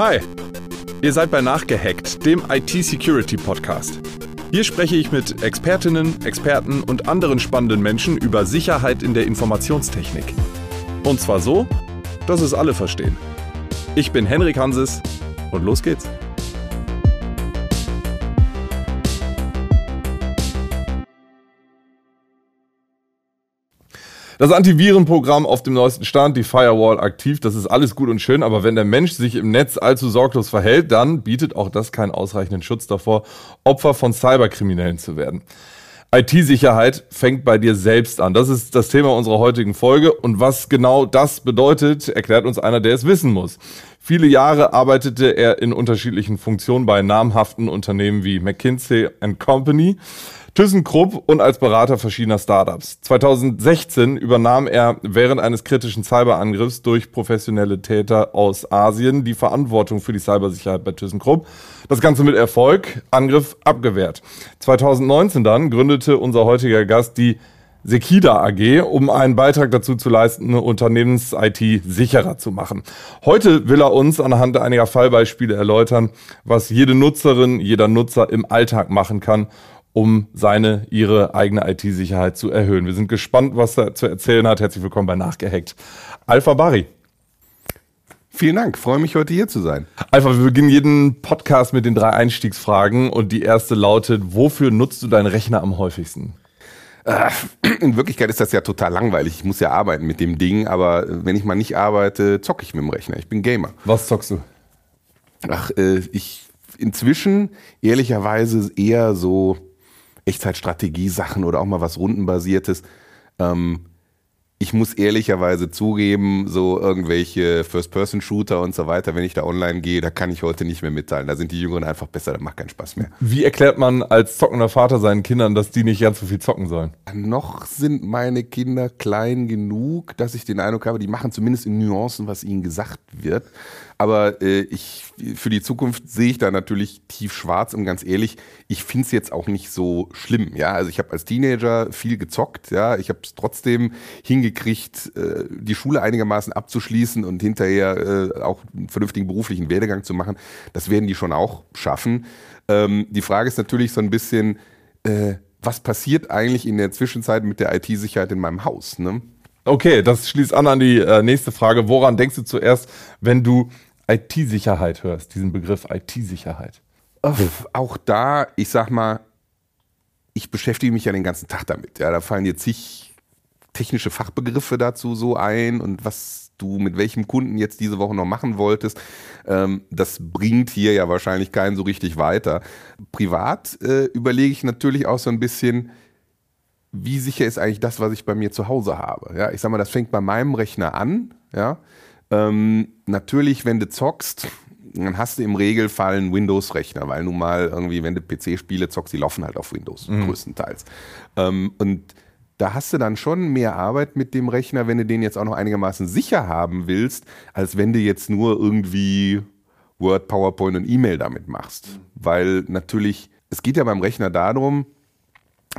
Hi, ihr seid bei Nachgehackt, dem IT-Security-Podcast. Hier spreche ich mit Expertinnen, Experten und anderen spannenden Menschen über Sicherheit in der Informationstechnik. Und zwar so, dass es alle verstehen. Ich bin Henrik Hanses und los geht's. Das Antivirenprogramm auf dem neuesten Stand, die Firewall aktiv, das ist alles gut und schön, aber wenn der Mensch sich im Netz allzu sorglos verhält, dann bietet auch das keinen ausreichenden Schutz davor, Opfer von Cyberkriminellen zu werden. IT-Sicherheit fängt bei dir selbst an. Das ist das Thema unserer heutigen Folge. Und was genau das bedeutet, erklärt uns einer, der es wissen muss. Viele Jahre arbeitete er in unterschiedlichen Funktionen bei namhaften Unternehmen wie McKinsey Company. ThyssenKrupp und als Berater verschiedener Startups. 2016 übernahm er während eines kritischen Cyberangriffs durch professionelle Täter aus Asien die Verantwortung für die Cybersicherheit bei ThyssenKrupp. Das Ganze mit Erfolg, Angriff abgewehrt. 2019 dann gründete unser heutiger Gast die Sekida AG, um einen Beitrag dazu zu leisten, Unternehmens-IT sicherer zu machen. Heute will er uns anhand einiger Fallbeispiele erläutern, was jede Nutzerin, jeder Nutzer im Alltag machen kann, um seine, ihre eigene IT-Sicherheit zu erhöhen. Wir sind gespannt, was er zu erzählen hat. Herzlich willkommen bei Nachgehackt. Alpha Bari. Vielen Dank, freue mich heute hier zu sein. Alpha, wir beginnen jeden Podcast mit den drei Einstiegsfragen und die erste lautet, wofür nutzt du deinen Rechner am häufigsten? Äh, in Wirklichkeit ist das ja total langweilig. Ich muss ja arbeiten mit dem Ding, aber wenn ich mal nicht arbeite, zocke ich mit dem Rechner. Ich bin Gamer. Was zockst du? Ach, äh, ich inzwischen ehrlicherweise eher so Echtzeitstrategie-Sachen oder auch mal was Rundenbasiertes. Ähm, ich muss ehrlicherweise zugeben, so irgendwelche First-Person-Shooter und so weiter, wenn ich da online gehe, da kann ich heute nicht mehr mitteilen. Da sind die Jüngeren einfach besser, da macht keinen Spaß mehr. Wie erklärt man als zockender Vater seinen Kindern, dass die nicht ganz so viel zocken sollen? Noch sind meine Kinder klein genug, dass ich den Eindruck habe, die machen zumindest in Nuancen, was ihnen gesagt wird. Aber äh, ich, für die Zukunft sehe ich da natürlich tief schwarz und ganz ehrlich, ich finde es jetzt auch nicht so schlimm. Ja, also ich habe als Teenager viel gezockt. Ja, ich habe es trotzdem hingekriegt, äh, die Schule einigermaßen abzuschließen und hinterher äh, auch einen vernünftigen beruflichen Werdegang zu machen. Das werden die schon auch schaffen. Ähm, die Frage ist natürlich so ein bisschen, äh, was passiert eigentlich in der Zwischenzeit mit der IT-Sicherheit in meinem Haus? Ne? Okay, das schließt an an die äh, nächste Frage. Woran denkst du zuerst, wenn du IT-Sicherheit hörst, diesen Begriff IT-Sicherheit? Auch da, ich sag mal, ich beschäftige mich ja den ganzen Tag damit. Ja, da fallen jetzt zig technische Fachbegriffe dazu so ein und was du mit welchem Kunden jetzt diese Woche noch machen wolltest, ähm, das bringt hier ja wahrscheinlich keinen so richtig weiter. Privat äh, überlege ich natürlich auch so ein bisschen, wie sicher ist eigentlich das, was ich bei mir zu Hause habe. Ja, ich sag mal, das fängt bei meinem Rechner an. Ja, ähm, natürlich, wenn du zockst, dann hast du im Regelfall einen Windows-Rechner, weil nun mal irgendwie, wenn du PC-Spiele zockst, die laufen halt auf Windows mhm. größtenteils. Ähm, und da hast du dann schon mehr Arbeit mit dem Rechner, wenn du den jetzt auch noch einigermaßen sicher haben willst, als wenn du jetzt nur irgendwie Word, PowerPoint und E-Mail damit machst. Weil natürlich, es geht ja beim Rechner darum,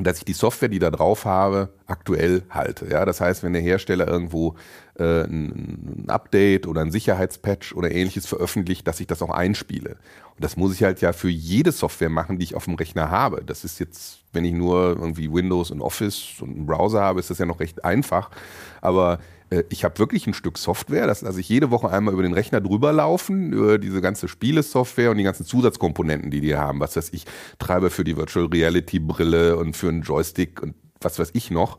dass ich die Software, die da drauf habe, aktuell halte. Ja, das heißt, wenn der Hersteller irgendwo äh, ein, Update oder ein Sicherheitspatch oder ähnliches veröffentlicht, dass ich das auch einspiele. Und das muss ich halt ja für jede Software machen, die ich auf dem Rechner habe. Das ist jetzt, wenn ich nur irgendwie Windows und Office und einen Browser habe, ist das ja noch recht einfach. Aber äh, ich habe wirklich ein Stück Software, das lasse ich jede Woche einmal über den Rechner drüber laufen, über diese ganze Spielesoftware und die ganzen Zusatzkomponenten, die die haben. Was weiß ich, Treiber für die Virtual Reality Brille und für einen Joystick und was weiß ich noch.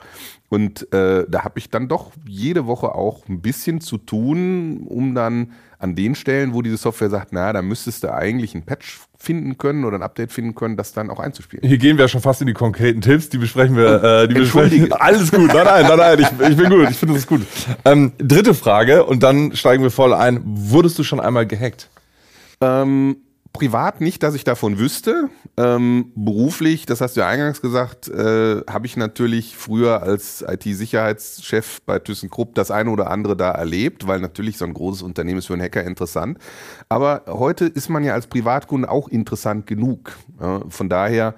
Und äh, da habe ich dann doch jede Woche auch ein bisschen zu tun, um dann an den Stellen, wo diese Software sagt, na, da müsstest du eigentlich ein Patch finden können oder ein Update finden können, das dann auch einzuspielen. Hier gehen wir schon fast in die konkreten Tipps, die besprechen wir. Äh, die besprechen. Alles gut, nein, nein, nein, nein, ich, ich bin gut, ich finde das gut. Ähm, dritte Frage und dann steigen wir voll ein. Wurdest du schon einmal gehackt? Ähm, privat nicht, dass ich davon wüsste. Ähm, beruflich, das hast du ja eingangs gesagt, äh, habe ich natürlich früher als IT-Sicherheitschef bei ThyssenKrupp das eine oder andere da erlebt, weil natürlich so ein großes Unternehmen ist für einen Hacker interessant. Aber heute ist man ja als Privatkunde auch interessant genug. Ja, von daher,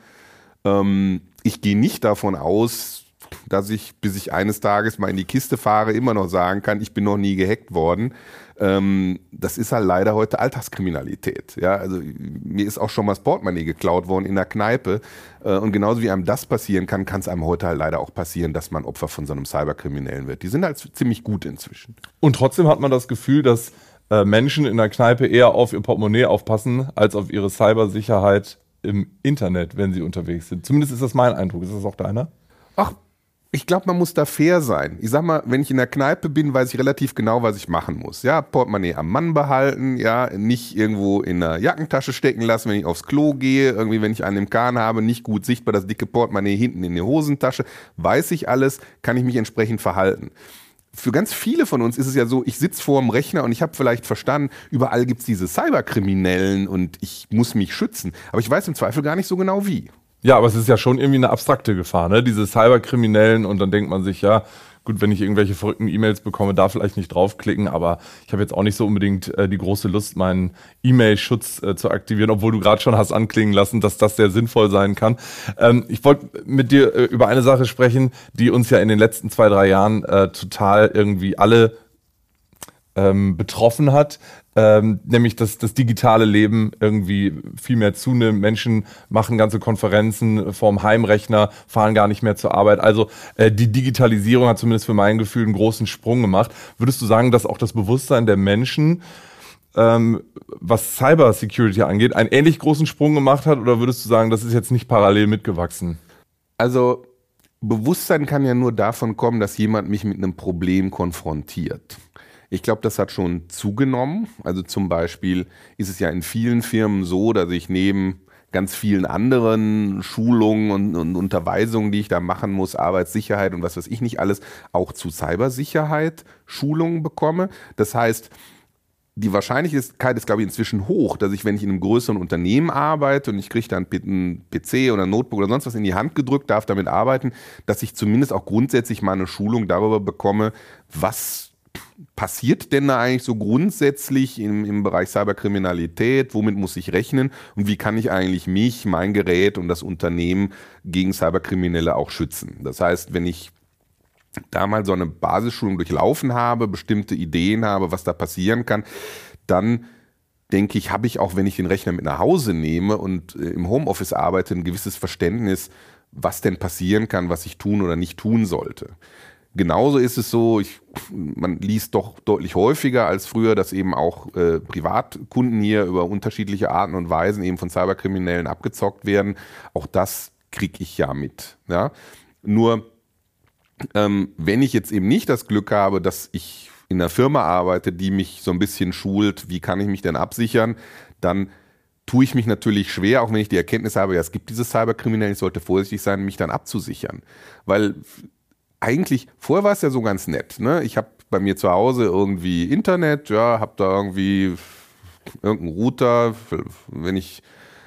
ähm, ich gehe nicht davon aus, dass ich, bis ich eines Tages mal in die Kiste fahre, immer noch sagen kann, ich bin noch nie gehackt worden. Ähm, das ist halt leider heute Alltagskriminalität. Ja, also mir ist auch schon mal das Portemonnaie geklaut worden in der Kneipe. Äh, und genauso wie einem das passieren kann, kann es einem heute halt leider auch passieren, dass man Opfer von so einem Cyberkriminellen wird. Die sind halt ziemlich gut inzwischen. Und trotzdem hat man das Gefühl, dass äh, Menschen in der Kneipe eher auf ihr Portemonnaie aufpassen, als auf ihre Cybersicherheit im Internet, wenn sie unterwegs sind. Zumindest ist das mein Eindruck. Ist das auch deiner? Ach, ich glaube, man muss da fair sein. Ich sag mal, wenn ich in der Kneipe bin, weiß ich relativ genau, was ich machen muss. Ja, Portemonnaie am Mann behalten, ja, nicht irgendwo in der Jackentasche stecken lassen, wenn ich aufs Klo gehe, irgendwie, wenn ich einen im Kahn habe, nicht gut sichtbar, das dicke Portemonnaie hinten in der Hosentasche. Weiß ich alles, kann ich mich entsprechend verhalten für ganz viele von uns ist es ja so, ich sitze vor dem Rechner und ich habe vielleicht verstanden, überall gibt es diese Cyberkriminellen und ich muss mich schützen. Aber ich weiß im Zweifel gar nicht so genau wie. Ja, aber es ist ja schon irgendwie eine abstrakte Gefahr, ne? Diese Cyberkriminellen und dann denkt man sich, ja, gut, wenn ich irgendwelche verrückten E-Mails bekomme, da vielleicht nicht draufklicken, aber ich habe jetzt auch nicht so unbedingt äh, die große Lust, meinen E-Mail-Schutz äh, zu aktivieren, obwohl du gerade schon hast anklingen lassen, dass das sehr sinnvoll sein kann. Ähm, ich wollte mit dir äh, über eine Sache sprechen, die uns ja in den letzten zwei, drei Jahren äh, total irgendwie alle ähm, betroffen hat, ähm, nämlich dass das digitale Leben irgendwie viel mehr zunimmt. Menschen machen ganze Konferenzen vorm Heimrechner, fahren gar nicht mehr zur Arbeit. Also äh, die Digitalisierung hat zumindest für mein Gefühl einen großen Sprung gemacht. Würdest du sagen, dass auch das Bewusstsein der Menschen ähm, was Cyber Security angeht, einen ähnlich großen Sprung gemacht hat oder würdest du sagen, das ist jetzt nicht parallel mitgewachsen? Also Bewusstsein kann ja nur davon kommen, dass jemand mich mit einem Problem konfrontiert. Ich glaube, das hat schon zugenommen. Also zum Beispiel ist es ja in vielen Firmen so, dass ich neben ganz vielen anderen Schulungen und, und, Unterweisungen, die ich da machen muss, Arbeitssicherheit und was weiß ich nicht alles, auch zu Cybersicherheit Schulungen bekomme. Das heißt, die Wahrscheinlichkeit ist, glaube ich, inzwischen hoch, dass ich, wenn ich in einem größeren Unternehmen arbeite und ich kriege dann einen PC oder ein Notebook oder sonst was in die Hand gedrückt, darf damit arbeiten, dass ich zumindest auch grundsätzlich mal eine Schulung darüber bekomme, was passiert denn da eigentlich so grundsätzlich im, im Bereich Cyberkriminalität? Womit muss ich rechnen? Und wie kann ich eigentlich mich, mein Gerät und das Unternehmen gegen Cyberkriminelle auch schützen? Das heißt, wenn ich da mal so eine Basisschulung durchlaufen habe, bestimmte Ideen habe, was da passieren kann, dann denke ich, habe ich auch, wenn ich den Rechner mit nach Hause nehme und äh, im Homeoffice arbeite, ein gewisses Verständnis, was denn passieren kann, was ich tun oder nicht tun sollte. Genauso ist es so, ich, man liest doch deutlich häufiger als früher, dass eben auch äh, Privatkunden hier über unterschiedliche Arten und Weisen eben von Cyberkriminellen abgezockt werden. Auch das kriege ich ja mit. Ja? Nur ähm, wenn ich jetzt eben nicht das Glück habe, dass ich in einer Firma arbeite, die mich so ein bisschen schult, wie kann ich mich denn absichern, dann tue ich mich natürlich schwer, auch wenn ich die Erkenntnis habe, ja, es gibt diese Cyberkriminellen, ich sollte vorsichtig sein, mich dann abzusichern. Weil eigentlich, vorher war es ja so ganz nett. Ne? Ich habe bei mir zu Hause irgendwie Internet, ja, habe da irgendwie irgendeinen Router, wenn ich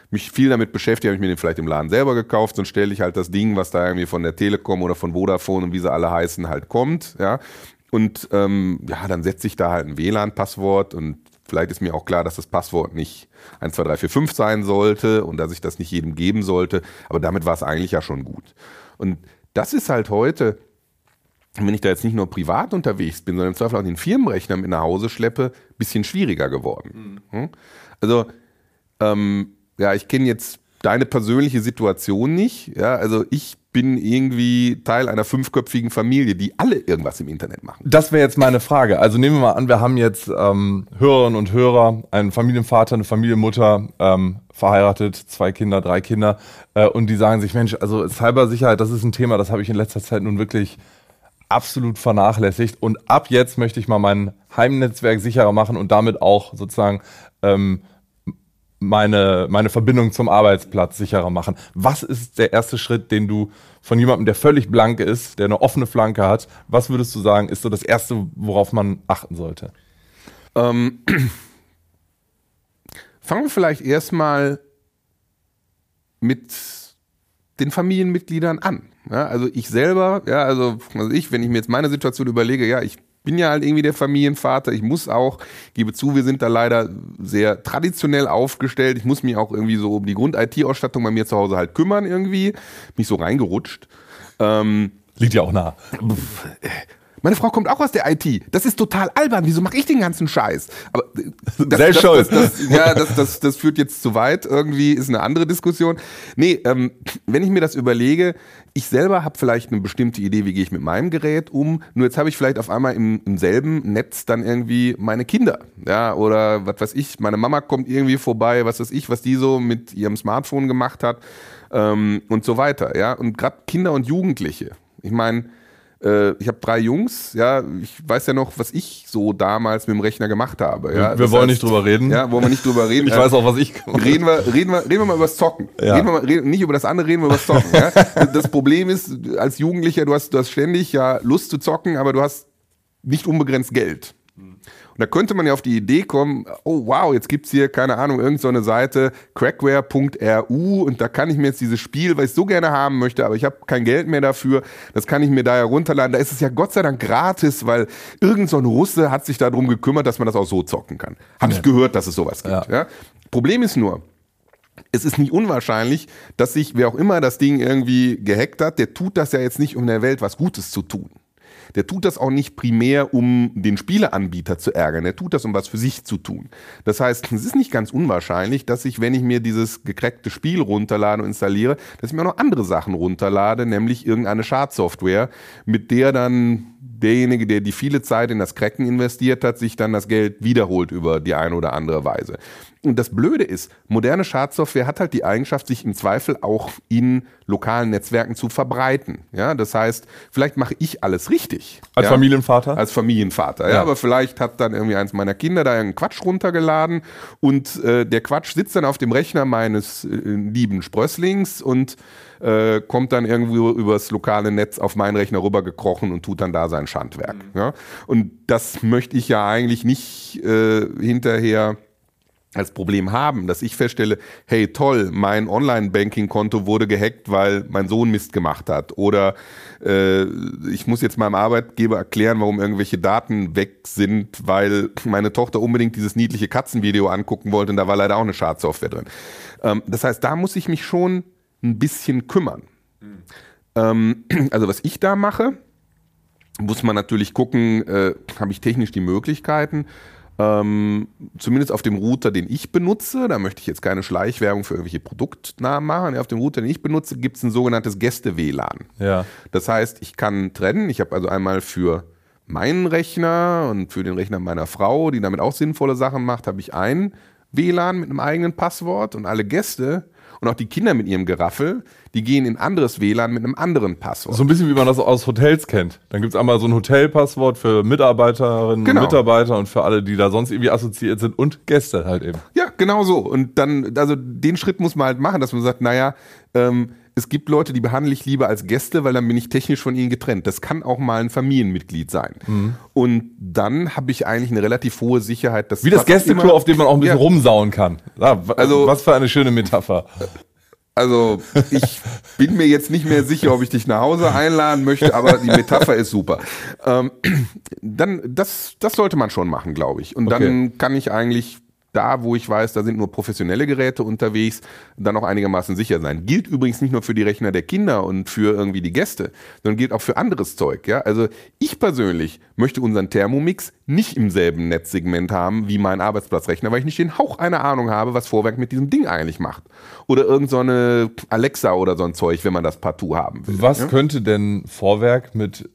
mich viel damit beschäftige, habe ich mir den vielleicht im Laden selber gekauft, dann stelle ich halt das Ding, was da irgendwie von der Telekom oder von Vodafone und wie sie alle heißen, halt kommt, ja. Und ähm, ja, dann setze ich da halt ein WLAN-Passwort und vielleicht ist mir auch klar, dass das Passwort nicht 1, 2, 3, 4, 5 sein sollte und dass ich das nicht jedem geben sollte. Aber damit war es eigentlich ja schon gut. Und das ist halt heute wenn ich da jetzt nicht nur privat unterwegs bin, sondern im Zweifel auch den Firmenrechner mit nach Hause schleppe, bisschen schwieriger geworden. Mhm. Hm? Also, ähm, ja, ich kenne jetzt deine persönliche Situation nicht. Ja, also ich bin irgendwie Teil einer fünfköpfigen Familie, die alle irgendwas im Internet machen. Das wäre jetzt meine Frage. Also nehmen wir mal an, wir haben jetzt ähm, Hörerinnen und Hörer, einen Familienvater, eine Familienmutter, ähm, verheiratet, zwei Kinder, drei Kinder, äh, und die sagen sich, Mensch, also Cybersicherheit, das ist ein Thema, das habe ich in letzter Zeit nun wirklich absolut vernachlässigt. Und ab jetzt möchte ich mal mein Heimnetzwerk sicherer machen und damit auch sozusagen ähm, meine, meine Verbindung zum Arbeitsplatz sicherer machen. Was ist der erste Schritt, den du von jemandem, der völlig blank ist, der eine offene Flanke hat, was würdest du sagen, ist so das Erste, worauf man achten sollte? Ähm, fangen wir vielleicht erstmal mit den Familienmitgliedern an. Ja, also ich selber, ja, also, also ich, wenn ich mir jetzt meine Situation überlege, ja, ich bin ja halt irgendwie der Familienvater. Ich muss auch, gebe zu, wir sind da leider sehr traditionell aufgestellt. Ich muss mich auch irgendwie so um die Grund-IT-Ausstattung bei mir zu Hause halt kümmern irgendwie. Mich so reingerutscht. Ähm, Liegt ja auch nah. Meine Frau kommt auch aus der IT. Das ist total albern. Wieso mache ich den ganzen Scheiß? Aber das, Selbst das, das, das, ja, das, das, das führt jetzt zu weit. Irgendwie ist eine andere Diskussion. Nee, ähm, wenn ich mir das überlege, ich selber habe vielleicht eine bestimmte Idee, wie gehe ich mit meinem Gerät um. Nur jetzt habe ich vielleicht auf einmal im, im selben Netz dann irgendwie meine Kinder. Ja, oder was weiß ich, meine Mama kommt irgendwie vorbei, was weiß ich, was die so mit ihrem Smartphone gemacht hat ähm, und so weiter. Ja, und gerade Kinder und Jugendliche. Ich meine, äh, ich habe drei Jungs, ja, ich weiß ja noch, was ich so damals mit dem Rechner gemacht habe. Ja. Wir das wollen heißt, nicht drüber reden. Ja, wollen wir nicht drüber reden. ich weiß auch, was ich reden wir, reden wir, reden wir mal über das Zocken. Ja. Reden wir mal, reden, nicht über das andere, reden wir über das Zocken. ja. Das Problem ist, als Jugendlicher, du hast, du hast ständig ja Lust zu zocken, aber du hast nicht unbegrenzt Geld. Und da könnte man ja auf die Idee kommen, oh wow, jetzt gibt's hier, keine Ahnung, irgendeine so Seite, crackware.ru und da kann ich mir jetzt dieses Spiel, was ich so gerne haben möchte, aber ich habe kein Geld mehr dafür, das kann ich mir da herunterladen. Da ist es ja Gott sei Dank gratis, weil irgendein so Russe hat sich darum gekümmert, dass man das auch so zocken kann. Habe ich gehört, dass es sowas gibt. Ja. ja? Problem ist nur, es ist nicht unwahrscheinlich, dass sich wer auch immer das Ding irgendwie gehackt hat, der tut das ja jetzt nicht, um der Welt was Gutes zu tun der tut das auch nicht primär, um den Spieleanbieter zu ärgern. Er tut das, um was für sich zu tun. Das heißt, es ist nicht ganz unwahrscheinlich, dass ich, wenn ich mir dieses gecrackte Spiel runterlade und installiere, dass ich mir auch noch andere Sachen runterlade, nämlich irgendeine Schadsoftware, mit der dann derjenige, der die viele Zeit in das Cracken investiert hat, sich dann das Geld wiederholt über die eine oder andere Weise. Und das Blöde ist, moderne Schadsoftware hat halt die Eigenschaft, sich im Zweifel auch in lokalen Netzwerken zu verbreiten. Ja, das heißt, vielleicht mache ich alles richtig. Als ja? Familienvater? Als Familienvater, ja. ja. Aber vielleicht hat dann irgendwie eins meiner Kinder da einen Quatsch runtergeladen und äh, der Quatsch sitzt dann auf dem Rechner meines äh, lieben Sprösslings und äh, kommt dann irgendwo übers lokale Netz auf meinen Rechner rübergekrochen und tut dann da sein Schandwerk. Mhm. Ja? Und das möchte ich ja eigentlich nicht äh, hinterher als Problem haben, dass ich feststelle, hey toll, mein Online-Banking-Konto wurde gehackt, weil mein Sohn Mist gemacht hat. Oder äh, ich muss jetzt meinem Arbeitgeber erklären, warum irgendwelche Daten weg sind, weil meine Tochter unbedingt dieses niedliche Katzenvideo angucken wollte und da war leider auch eine Schadsoftware drin. Ähm, das heißt, da muss ich mich schon ein bisschen kümmern. Mhm. Ähm, also was ich da mache, muss man natürlich gucken, äh, habe ich technisch die Möglichkeiten, ähm, zumindest auf dem Router, den ich benutze, da möchte ich jetzt keine Schleichwerbung für irgendwelche Produktnamen machen. Auf dem Router, den ich benutze, gibt es ein sogenanntes Gäste-WLAN. Ja. Das heißt, ich kann trennen. Ich habe also einmal für meinen Rechner und für den Rechner meiner Frau, die damit auch sinnvolle Sachen macht, habe ich ein WLAN mit einem eigenen Passwort und alle Gäste und auch die Kinder mit ihrem Geraffel, die gehen in anderes WLAN mit einem anderen Passwort. So ein bisschen wie man das aus Hotels kennt. Dann gibt es einmal so ein Hotelpasswort für Mitarbeiterinnen genau. und Mitarbeiter und für alle, die da sonst irgendwie assoziiert sind und Gäste halt eben. Ja, genau so. Und dann, also den Schritt muss man halt machen, dass man sagt, naja, ähm, es gibt Leute, die behandle ich lieber als Gäste, weil dann bin ich technisch von ihnen getrennt. Das kann auch mal ein Familienmitglied sein. Mhm. Und dann habe ich eigentlich eine relativ hohe Sicherheit, dass wie das Gästeklo, auf dem man auch ein bisschen ja. rumsauen kann. Ja, also was für eine schöne Metapher. Also ich bin mir jetzt nicht mehr sicher, ob ich dich nach Hause einladen möchte, aber die Metapher ist super. Ähm, dann das das sollte man schon machen, glaube ich. Und okay. dann kann ich eigentlich da, wo ich weiß, da sind nur professionelle Geräte unterwegs, dann auch einigermaßen sicher sein. Gilt übrigens nicht nur für die Rechner der Kinder und für irgendwie die Gäste, sondern gilt auch für anderes Zeug. Ja? Also ich persönlich möchte unseren Thermomix nicht im selben Netzsegment haben wie mein Arbeitsplatzrechner, weil ich nicht den Hauch einer Ahnung habe, was Vorwerk mit diesem Ding eigentlich macht. Oder irgendeine so Alexa oder so ein Zeug, wenn man das partout haben will. Was ja? könnte denn Vorwerk mit,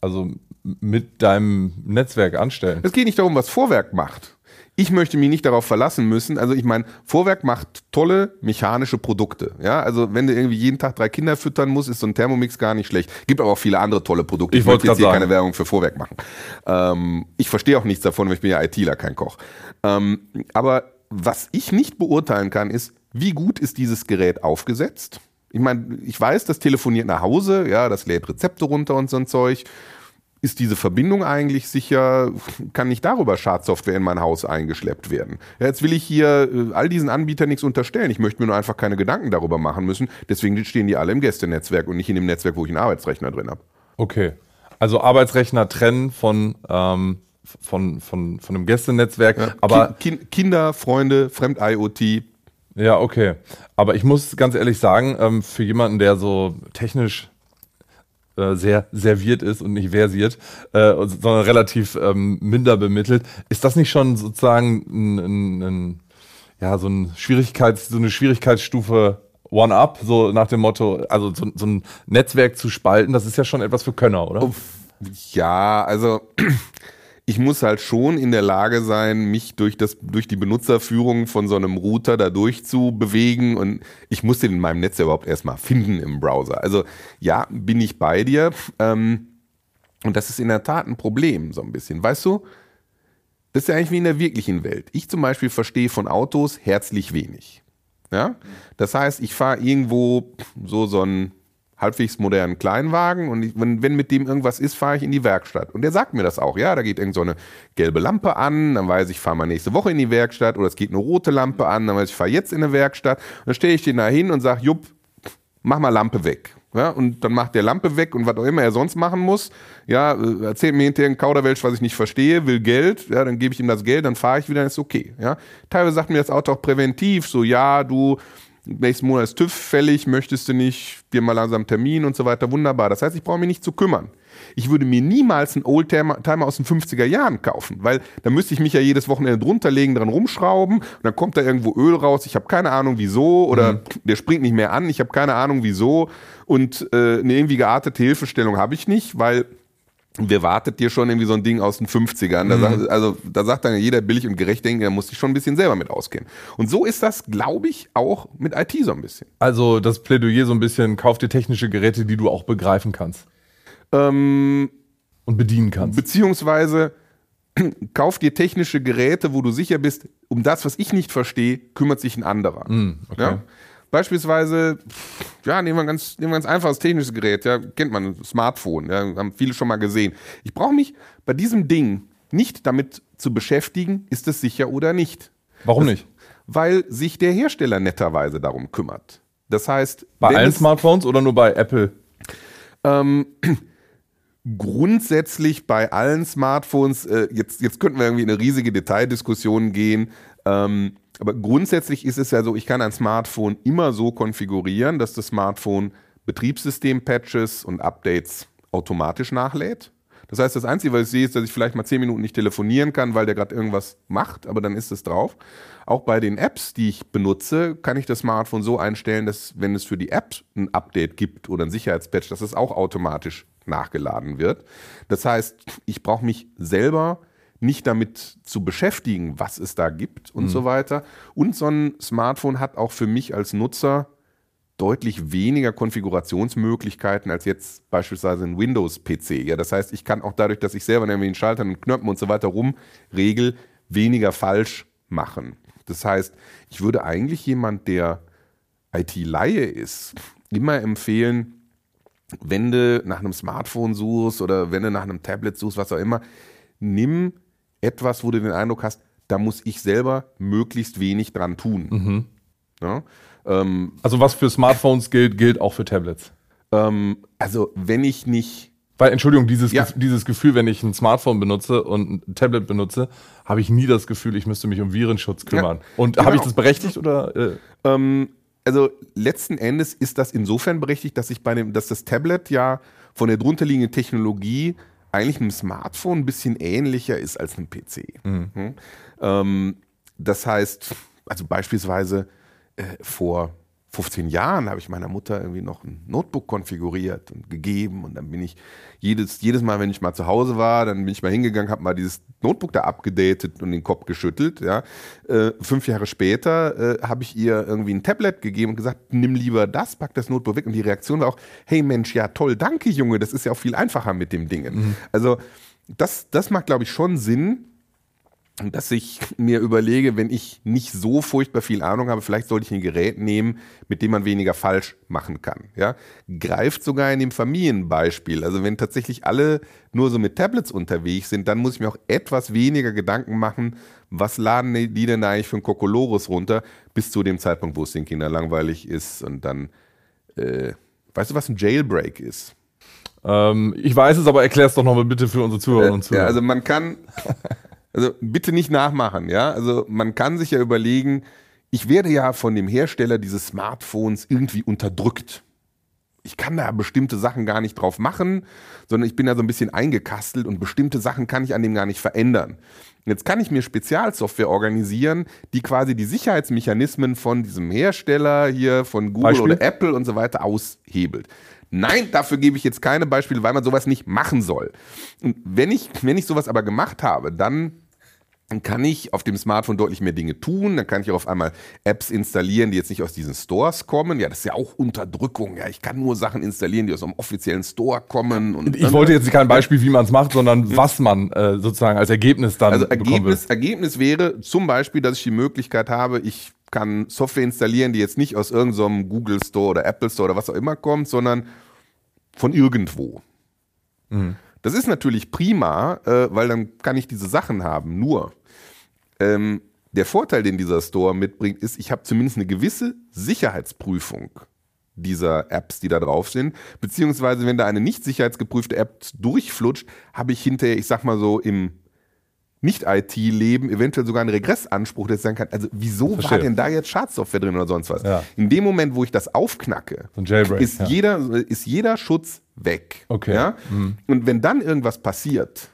also mit deinem Netzwerk anstellen? Es geht nicht darum, was Vorwerk macht ich möchte mich nicht darauf verlassen müssen. Also ich meine, Vorwerk macht tolle mechanische Produkte. Ja, also wenn du irgendwie jeden Tag drei Kinder füttern musst, ist so ein Thermomix gar nicht schlecht. Gibt aber auch viele andere tolle Produkte. Ich, ich wollte jetzt hier sagen. keine Werbung für Vorwerk machen. Ähm, ich verstehe auch nichts davon, weil ich bin ja ITler, kein Koch. Ähm, aber was ich nicht beurteilen kann, ist, wie gut ist dieses Gerät aufgesetzt? Ich meine, ich weiß, das telefoniert nach Hause, ja, das lädt Rezepte runter und so ein Zeug ist diese Verbindung eigentlich sicher, kann nicht darüber Schadsoftware in mein Haus eingeschleppt werden. Ja, jetzt will ich hier äh, all diesen Anbietern nichts unterstellen. Ich möchte mir nur einfach keine Gedanken darüber machen müssen. Deswegen stehen die alle im Gästenetzwerk und nicht in dem Netzwerk, wo ich einen Arbeitsrechner drin habe. Okay. Also Arbeitsrechner trennen von, ähm, von, von, von einem Gästenetzwerk. Ja, aber Ki Kinder, Freunde, Fremd-IoT. Ja, okay. Aber ich muss ganz ehrlich sagen, ähm, für jemanden, der so technisch äh, sehr serviert ist und nicht versiert, äh, sondern relativ ähm, minder bemittelt. Ist das nicht schon sozusagen ein, ein, ein ja, so, ein Schwierigkeits-, so eine Schwierigkeitsstufe One-Up, so nach dem Motto, also so, so, ein Netzwerk zu spalten, das ist ja schon etwas für Könner, oder? Ja, also ich muss halt schon in der Lage sein, mich durch, das, durch die Benutzerführung von so einem Router da durchzubewegen und ich muss den in meinem Netz ja überhaupt erstmal finden im Browser. Also ja, bin ich bei dir. Ähm, und das ist in der Tat ein Problem, so ein bisschen. Weißt du, das ist ja eigentlich wie in der wirklichen Welt. Ich zum Beispiel verstehe von Autos herzlich wenig. Ja? Das heißt, ich fahre irgendwo so so einen halbwegs modernen Kleinwagen und ich, wenn, wenn, mit dem irgendwas ist, fahre ich in die Werkstatt. Und der sagt mir das auch. Ja, da geht irgend so eine gelbe Lampe an, dann weiß ich, fahre mal nächste Woche in die Werkstatt oder es geht eine rote Lampe an, dann weiß ich, fahre jetzt in eine Werkstatt. Und dann stelle ich den da hin und sage, Jupp, mach mal Lampe weg. Ja, und dann macht der Lampe weg und was auch immer er sonst machen muss. Ja, äh, erzählt mir hinterher ein Kauderwelsch, was ich nicht verstehe, will Geld. Ja, dann gebe ich ihm das Geld, dann fahre ich wieder, dann ist okay. Ja, teilweise sagt mir das Auto auch präventiv, so, ja, du, nächsten Monat ist TÜV fällig, möchtest du nicht dir mal langsam einen Termin und so weiter, wunderbar. Das heißt, ich brauche mich nicht zu kümmern. Ich würde mir niemals einen Oldtimer aus den 50er Jahren kaufen, weil da müsste ich mich ja jedes Wochenende drunter legen, dran rumschrauben und dann kommt da irgendwo Öl raus. Ich habe keine Ahnung wieso oder mhm. der springt nicht mehr an. Ich habe keine Ahnung wieso und äh, eine irgendwie geartete Hilfestellung habe ich nicht, weil wer wartet dir schon irgendwie so ein Ding aus den 50ern? Da mhm. sagt, also da sagt dann jeder billig und gerecht denken, da muss ich schon ein bisschen selber mit auskennen. Und so ist das, glaube ich, auch mit IT so ein bisschen. Also das Plädoyer so ein bisschen, kauf dir technische Geräte, die du auch begreifen kannst. Ähm, und bedienen kannst. Beziehungsweise kauf dir technische Geräte, wo du sicher bist, um das, was ich nicht verstehe, kümmert sich ein anderer. Mm, okay. ja? Beispielsweise, ja, nehmen wir ein ganz, nehmen wir ein ganz einfaches technisches Gerät, ja, kennt man, ein Smartphone, ja, haben viele schon mal gesehen. Ich brauche mich bei diesem Ding nicht damit zu beschäftigen, ist es sicher oder nicht. Warum das, nicht? Weil sich der Hersteller netterweise darum kümmert. Das heißt, bei allen Smartphones oder nur bei Apple? Ähm, grundsätzlich bei allen Smartphones, äh, jetzt, jetzt könnten wir irgendwie in eine riesige Detaildiskussion gehen, ähm, aber grundsätzlich ist es ja so, ich kann ein Smartphone immer so konfigurieren, dass das Smartphone Betriebssystem-Patches und Updates automatisch nachlädt. Das heißt, das Einzige, was ich sehe, ist, dass ich vielleicht mal zehn Minuten nicht telefonieren kann, weil der gerade irgendwas macht, aber dann ist es drauf. Auch bei den Apps, die ich benutze, kann ich das Smartphone so einstellen, dass wenn es für die App ein Update gibt oder ein Sicherheitspatch, dass es auch automatisch nachgeladen wird. Das heißt, ich brauche mich selber nicht damit zu beschäftigen, was es da gibt und mhm. so weiter. Und so ein Smartphone hat auch für mich als Nutzer deutlich weniger Konfigurationsmöglichkeiten als jetzt beispielsweise ein Windows-PC. Ja, das heißt, ich kann auch dadurch, dass ich selber irgendwie den Schaltern und Knöpfen und so weiter rumregel, weniger falsch machen. Das heißt, ich würde eigentlich jemand, der IT-Laie ist, immer empfehlen, wenn du nach einem Smartphone suchst oder wenn du nach einem Tablet suchst, was auch immer, nimm etwas, wo du den Eindruck hast, da muss ich selber möglichst wenig dran tun. Mhm. Ja? Ähm, also was für Smartphones gilt, gilt auch für Tablets. Ähm, also wenn ich nicht weil, Entschuldigung, dieses, ja. Ge dieses Gefühl, wenn ich ein Smartphone benutze und ein Tablet benutze, habe ich nie das Gefühl, ich müsste mich um Virenschutz kümmern. Ja, und genau. habe ich das berechtigt oder? Äh? Ähm, also letzten Endes ist das insofern berechtigt, dass ich bei dem, dass das Tablet ja von der drunterliegenden Technologie eigentlich einem Smartphone ein bisschen ähnlicher ist als einem PC. Mhm. Hm? Ähm, das heißt, also beispielsweise äh, vor 15 Jahren habe ich meiner Mutter irgendwie noch ein Notebook konfiguriert und gegeben und dann bin ich jedes, jedes Mal, wenn ich mal zu Hause war, dann bin ich mal hingegangen, habe mal dieses Notebook da abgedatet und den Kopf geschüttelt. Ja. Äh, fünf Jahre später äh, habe ich ihr irgendwie ein Tablet gegeben und gesagt, nimm lieber das, pack das Notebook weg und die Reaktion war auch, hey Mensch, ja toll, danke Junge, das ist ja auch viel einfacher mit dem Ding. Mhm. Also das, das macht, glaube ich, schon Sinn, dass ich mir überlege, wenn ich nicht so furchtbar viel Ahnung habe, vielleicht sollte ich ein Gerät nehmen, mit dem man weniger falsch machen kann. Ja? Greift sogar in dem Familienbeispiel. Also wenn tatsächlich alle nur so mit Tablets unterwegs sind, dann muss ich mir auch etwas weniger Gedanken machen, was laden die denn eigentlich für ein Kokolores runter, bis zu dem Zeitpunkt, wo es den Kindern langweilig ist und dann, äh, weißt du, was ein Jailbreak ist? Ähm, ich weiß es, aber erklär es doch nochmal bitte für unsere Zuhörer und Zuhörer. Ja, also man kann Also bitte nicht nachmachen, ja. Also man kann sich ja überlegen, ich werde ja von dem Hersteller dieses Smartphones irgendwie unterdrückt. ich kann da bestimmte Sachen gar nicht drauf machen, sondern ich bin da so ein bisschen eingekastelt und bestimmte Sachen kann ich an dem gar nicht verändern. Jetzt kann ich mir Spezialsoftware organisieren, die quasi die Sicherheitsmechanismen von diesem Hersteller hier, von Google Beispiel? oder Apple und so weiter aushebelt. Nein, dafür gebe ich jetzt keine Beispiele, weil man sowas nicht machen soll. Und wenn ich, wenn ich sowas aber gemacht habe, dann dann kann ich auf dem Smartphone deutlich mehr Dinge tun. Dann kann ich auch auf einmal Apps installieren, die jetzt nicht aus diesen Stores kommen. Ja, das ist ja auch Unterdrückung. Ja, ich kann nur Sachen installieren, die aus einem offiziellen Store kommen. Und Ich wollte jetzt kein Beispiel, wie man es macht, sondern was man äh, sozusagen als Ergebnis dann Also Ergebnis. Ergebnis wäre zum Beispiel, dass ich die Möglichkeit habe, ich kann Software installieren, die jetzt nicht aus irgendeinem Google Store oder Apple Store oder was auch immer kommt, sondern von irgendwo. Das ist natürlich prima, äh, weil dann kann ich diese Sachen haben. Nur ähm, der Vorteil, den dieser Store mitbringt, ist, ich habe zumindest eine gewisse Sicherheitsprüfung dieser Apps, die da drauf sind. Beziehungsweise, wenn da eine nicht sicherheitsgeprüfte App durchflutscht, habe ich hinterher, ich sag mal so, im Nicht-IT-Leben eventuell sogar einen Regressanspruch, dass ich sagen kann, also wieso war denn da jetzt Schadsoftware drin oder sonst was? Ja. In dem Moment, wo ich das aufknacke, So Jailbreak, ist, ja. jeder, ist jeder Schutz weg. Okay. Ja? Und wenn dann irgendwas passiert,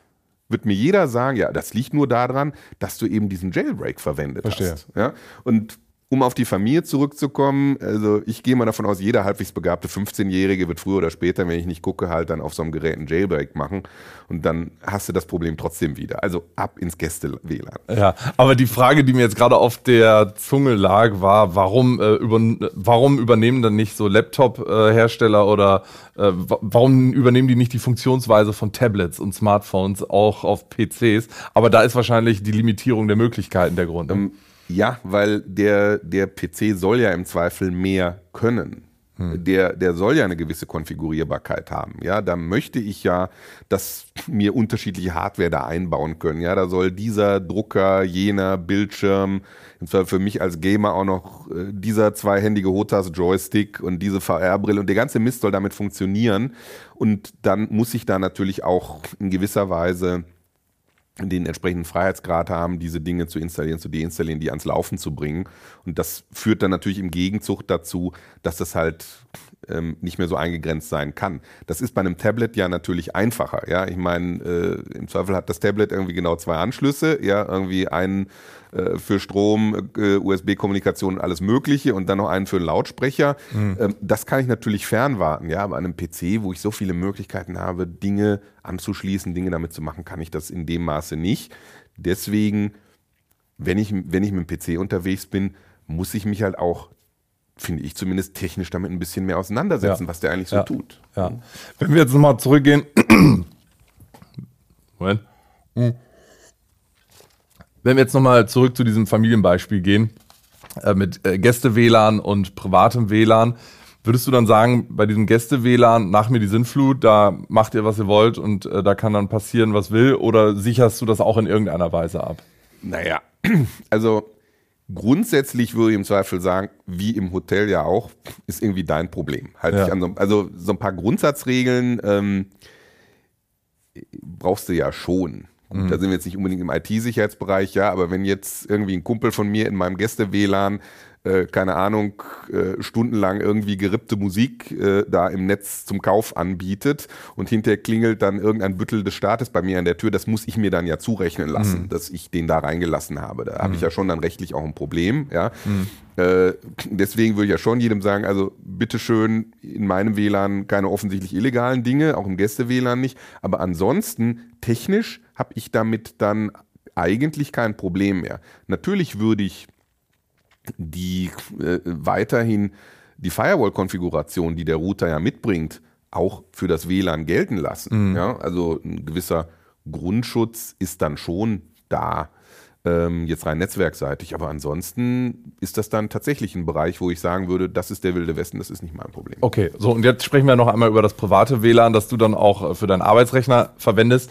wird mir jeder sagen, ja, das liegt nur daran, dass du eben diesen Jailbreak verwendet Verstehe. hast. Ja? Und um auf die Familie zurückzukommen, also ich gehe mal davon aus, jeder halbwegs begabte 15-Jährige wird früher oder später, wenn ich nicht gucke, halt dann auf so einem Gerät einen Jailbreak machen und dann hast du das Problem trotzdem wieder. Also ab ins Gäste-WLAN. Ja, aber die Frage, die mir jetzt gerade auf der Zunge lag, war, warum, äh, über, warum übernehmen dann nicht so Laptop-Hersteller oder äh, wa- warum übernehmen die nicht die Funktionsweise von Tablets und Smartphones auch auf PCs? Aber da ist wahrscheinlich die Limitierung der Möglichkeiten der Grund. ne? Ja, weil der, der PC soll ja im Zweifel mehr können. Der, der soll ja eine gewisse Konfigurierbarkeit haben. Ja, da möchte ich ja, dass mir unterschiedliche Hardware da einbauen können. Ja, da soll dieser Drucker, jener Bildschirm, im Zweifel für mich als Gamer auch noch äh, dieser zweihändige Hotas-Joystick und diese VR-Brille und der ganze Mist soll damit funktionieren. Und dann muss ich da natürlich auch in gewisser Weise den entsprechenden Freiheitsgrad haben, diese Dinge zu installieren, zu deinstallieren, die ans Laufen zu bringen. Und das führt dann natürlich im Gegenzug dazu, dass das halt ähm, nicht mehr so eingegrenzt sein kann. Das ist bei einem Tablet ja natürlich einfacher. Ja, ich meine, äh, im Zweifel hat das Tablet irgendwie genau zwei Anschlüsse, ja, irgendwie einen äh, für Strom, äh, USB-Kommunikation und alles Mögliche und dann noch einen für einen Lautsprecher. Ähm, das kann ich natürlich fernwarten. Ja, aber an einem PC, wo ich so viele Möglichkeiten habe, Dinge anzuschließen, Dinge damit zu machen, kann ich das in dem Maße nicht. Deswegen, wenn ich, wenn ich mit dem PC unterwegs bin, muss ich mich halt auch, finde ich zumindest, technisch damit ein bisschen mehr auseinandersetzen, Ja. was der eigentlich so Ja. tut. Ja. Wenn wir jetzt nochmal zurückgehen. Moment. Hm. Wenn wir jetzt nochmal zurück zu diesem Familienbeispiel gehen, äh, mit äh, Gäste-WLAN und privatem WLAN, würdest du dann sagen, bei diesem Gäste-WLAN, nach mir die Sinnflut, da macht ihr, was ihr wollt und äh, da kann dann passieren, was will, oder sicherst du das auch in irgendeiner Weise ab? Naja, also grundsätzlich würde ich im Zweifel sagen, wie im Hotel ja auch, ist irgendwie dein Problem. Halt Ja. so, also so ein paar Grundsatzregeln ähm, brauchst du ja schon. Gut, Da sind wir jetzt nicht unbedingt im IT-Sicherheitsbereich, ja, aber wenn jetzt irgendwie ein Kumpel von mir in meinem Gäste-WLAN, äh, keine Ahnung, äh, stundenlang irgendwie gerippte Musik äh, da im Netz zum Kauf anbietet und hinterher klingelt dann irgendein Büttel des Staates bei mir an der Tür, das muss ich mir dann ja zurechnen lassen, dass ich den da reingelassen habe. Da habe ich ja schon dann rechtlich auch ein Problem, ja. Äh, deswegen würde ich ja schon jedem sagen, also bitteschön in meinem WLAN keine offensichtlich illegalen Dinge, auch im Gäste-WLAN nicht. Aber ansonsten, technisch habe ich damit dann eigentlich kein Problem mehr. Natürlich würde ich die äh, weiterhin die Firewall-Konfiguration, die der Router ja mitbringt, auch für das WLAN gelten lassen. Ja, also ein gewisser Grundschutz ist dann schon da, ähm, jetzt rein netzwerkseitig. Aber ansonsten ist das dann tatsächlich ein Bereich, wo ich sagen würde, das ist der wilde Westen, das ist nicht mein Problem. Okay, so und jetzt sprechen wir noch einmal über das private WLAN, das du dann auch äh, für deinen Arbeitsrechner verwendest.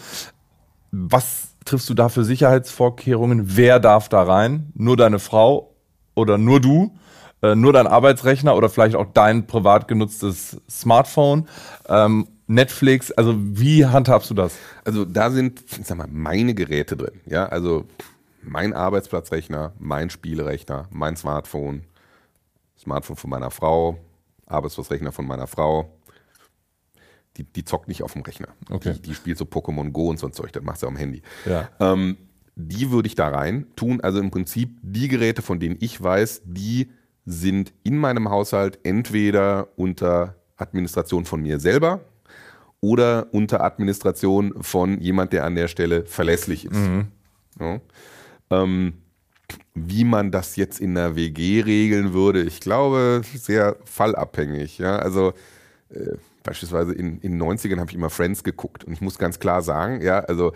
Was triffst du da für Sicherheitsvorkehrungen? Wer darf da rein? Nur deine Frau oder nur du? Äh, nur dein Arbeitsrechner oder vielleicht auch dein privat genutztes Smartphone? Ähm, Netflix, also wie handhabst du das? Also da sind, ich sag mal, meine Geräte drin. Ja, also mein Arbeitsplatzrechner, mein Spielrechner, mein Smartphone, Smartphone von meiner Frau, Arbeitsplatzrechner von meiner Frau, Die, die zockt nicht auf dem Rechner. Okay. Die, die spielt so Pokémon Go und so ein Zeug, das macht sie am Handy. Ja. Ähm, die würde ich da rein tun. Also im Prinzip die Geräte, von denen ich weiß, die sind in meinem Haushalt entweder unter Administration von mir selber oder unter Administration von jemand, der an der Stelle verlässlich ist. Ja. Ähm, wie man das jetzt in einer WG regeln würde, ich glaube, sehr fallabhängig. Ja? Also äh, beispielsweise in den 90ern habe ich immer Friends geguckt und ich muss ganz klar sagen, ja, also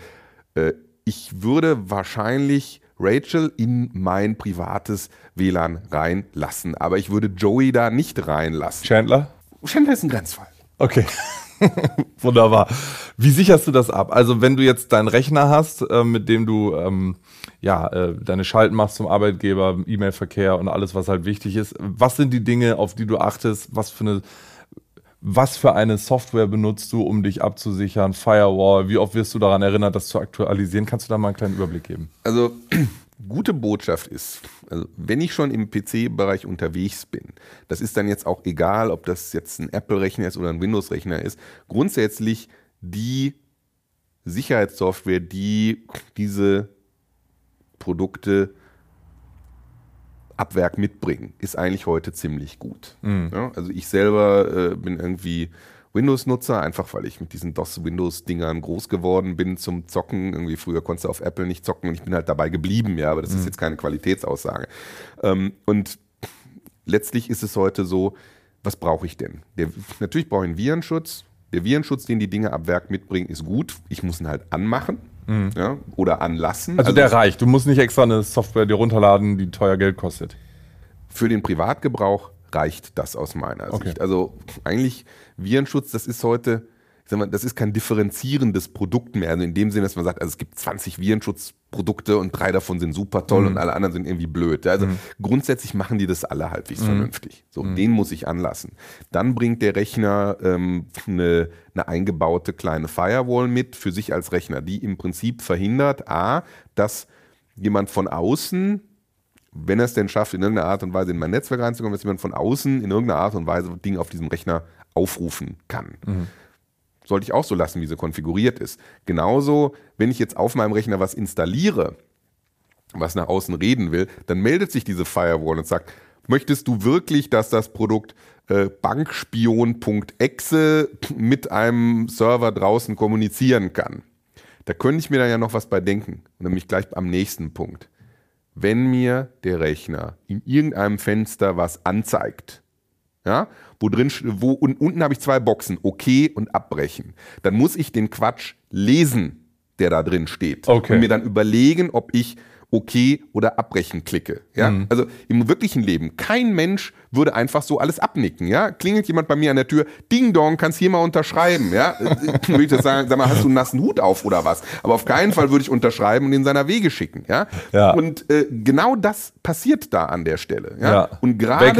äh, ich würde wahrscheinlich Rachel in mein privates WLAN reinlassen, aber ich würde Joey da nicht reinlassen. Chandler? Chandler ist ein Grenzfall. Okay. Wunderbar. Wie sicherst du das ab? Also wenn du jetzt deinen Rechner hast, äh, mit dem du ähm, ja äh, deine Schalten machst zum Arbeitgeber, E-Mail-Verkehr und alles, was halt wichtig ist, was sind die Dinge, auf die du achtest? Was für eine was für eine Software benutzt du, um dich abzusichern? Firewall? Wie oft wirst du daran erinnert, das zu aktualisieren? Kannst du da mal einen kleinen Überblick geben? Also gute Botschaft ist, also wenn ich schon im PC-Bereich unterwegs bin, das ist dann jetzt auch egal, ob das jetzt ein Apple-Rechner ist oder ein Windows-Rechner ist, grundsätzlich die Sicherheitssoftware, die diese Produkte ab Werk mitbringen, ist eigentlich heute ziemlich gut. Ja, also ich selber äh, bin irgendwie Windows-Nutzer, einfach weil ich mit diesen DOS-Windows-Dingern groß geworden bin zum Zocken. Irgendwie früher konntest du auf Apple nicht zocken und ich bin halt dabei geblieben, ja, aber das ist jetzt keine Qualitätsaussage. Ähm, und letztlich ist es heute so, was brauche ich denn? Der, natürlich brauche ich einen Virenschutz. Der Virenschutz, den die Dinge ab Werk mitbringen, ist gut. Ich muss ihn halt anmachen ja, oder anlassen. Also, der reicht. Du musst nicht extra eine Software dir runterladen, die teuer Geld kostet. für den Privatgebrauch reicht das aus meiner Okay. Sicht. Also eigentlich Virenschutz, das ist heute, ich sag mal, das ist kein differenzierendes Produkt mehr. Also in dem Sinne, dass man sagt, also es gibt 20 Virenschutzprodukte und drei davon sind super toll und alle anderen sind irgendwie blöd. Also grundsätzlich machen die das alle halbwegs vernünftig. So, den muss ich anlassen. Dann bringt der Rechner ähm, eine, eine eingebaute kleine Firewall mit für sich als Rechner, die im Prinzip verhindert, a, dass jemand von außen wenn er es denn schafft, in irgendeiner Art und Weise in mein Netzwerk reinzukommen, dass jemand von außen in irgendeiner Art und Weise Dinge auf diesem Rechner aufrufen kann. Sollte ich auch so lassen, wie sie konfiguriert ist. Genauso, wenn ich jetzt auf meinem Rechner was installiere, was nach außen reden will, dann meldet sich diese Firewall und sagt, möchtest du wirklich, dass das Produkt äh, bankspion.exe mit einem Server draußen kommunizieren kann? Da könnte ich mir dann ja noch was bei denken, nämlich gleich am nächsten Punkt wenn mir der Rechner in irgendeinem Fenster was anzeigt, ja, wo drin, wo, und unten habe ich zwei Boxen, okay und abbrechen, dann muss ich den Quatsch lesen, der da drin steht. Okay. Und mir dann überlegen, ob ich okay oder abbrechen klicke. Ja? Also im wirklichen Leben, kein Mensch würde einfach so alles abnicken. Ja? Klingelt jemand bei mir an der Tür, Ding Dong, kannst hier mal unterschreiben. Ja? würde ich das sagen, sag mal, hast du einen nassen Hut auf oder was? Aber auf keinen Fall würde ich unterschreiben und in seiner Wege schicken. Ja? Ja. Und äh, genau das passiert da an der Stelle. Ja? Ja. Und gerade,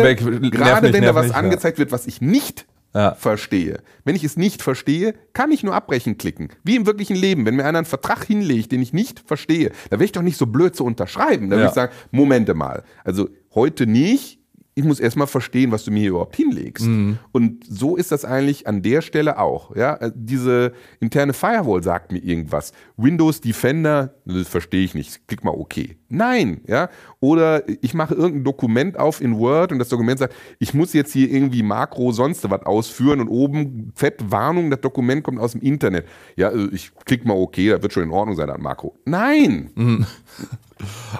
wenn da was nicht, ja. angezeigt wird, was ich nicht Ja. verstehe. Wenn ich es nicht verstehe, kann ich nur abbrechen klicken. Wie im wirklichen Leben. Wenn mir einer einen Vertrag hinlegt, den ich nicht verstehe, da wäre ich doch nicht so blöd zu unterschreiben. Da würde Ja. ich sagen, Momente mal. Also heute nicht. Ich muss erstmal verstehen, was du mir hier überhaupt hinlegst. Mhm. Und so ist das eigentlich an der Stelle auch. Ja, Äh, diese interne Firewall sagt mir irgendwas. Windows Defender, das verstehe ich nicht. Klick mal OK. Nein, ja. Oder ich mache irgendein Dokument auf in Word und das Dokument sagt, ich muss jetzt hier irgendwie Makro sonst was ausführen und oben fett Warnung, das Dokument kommt aus dem Internet. Ja, also ich klick mal OK, das wird schon in Ordnung sein, das Makro. Nein!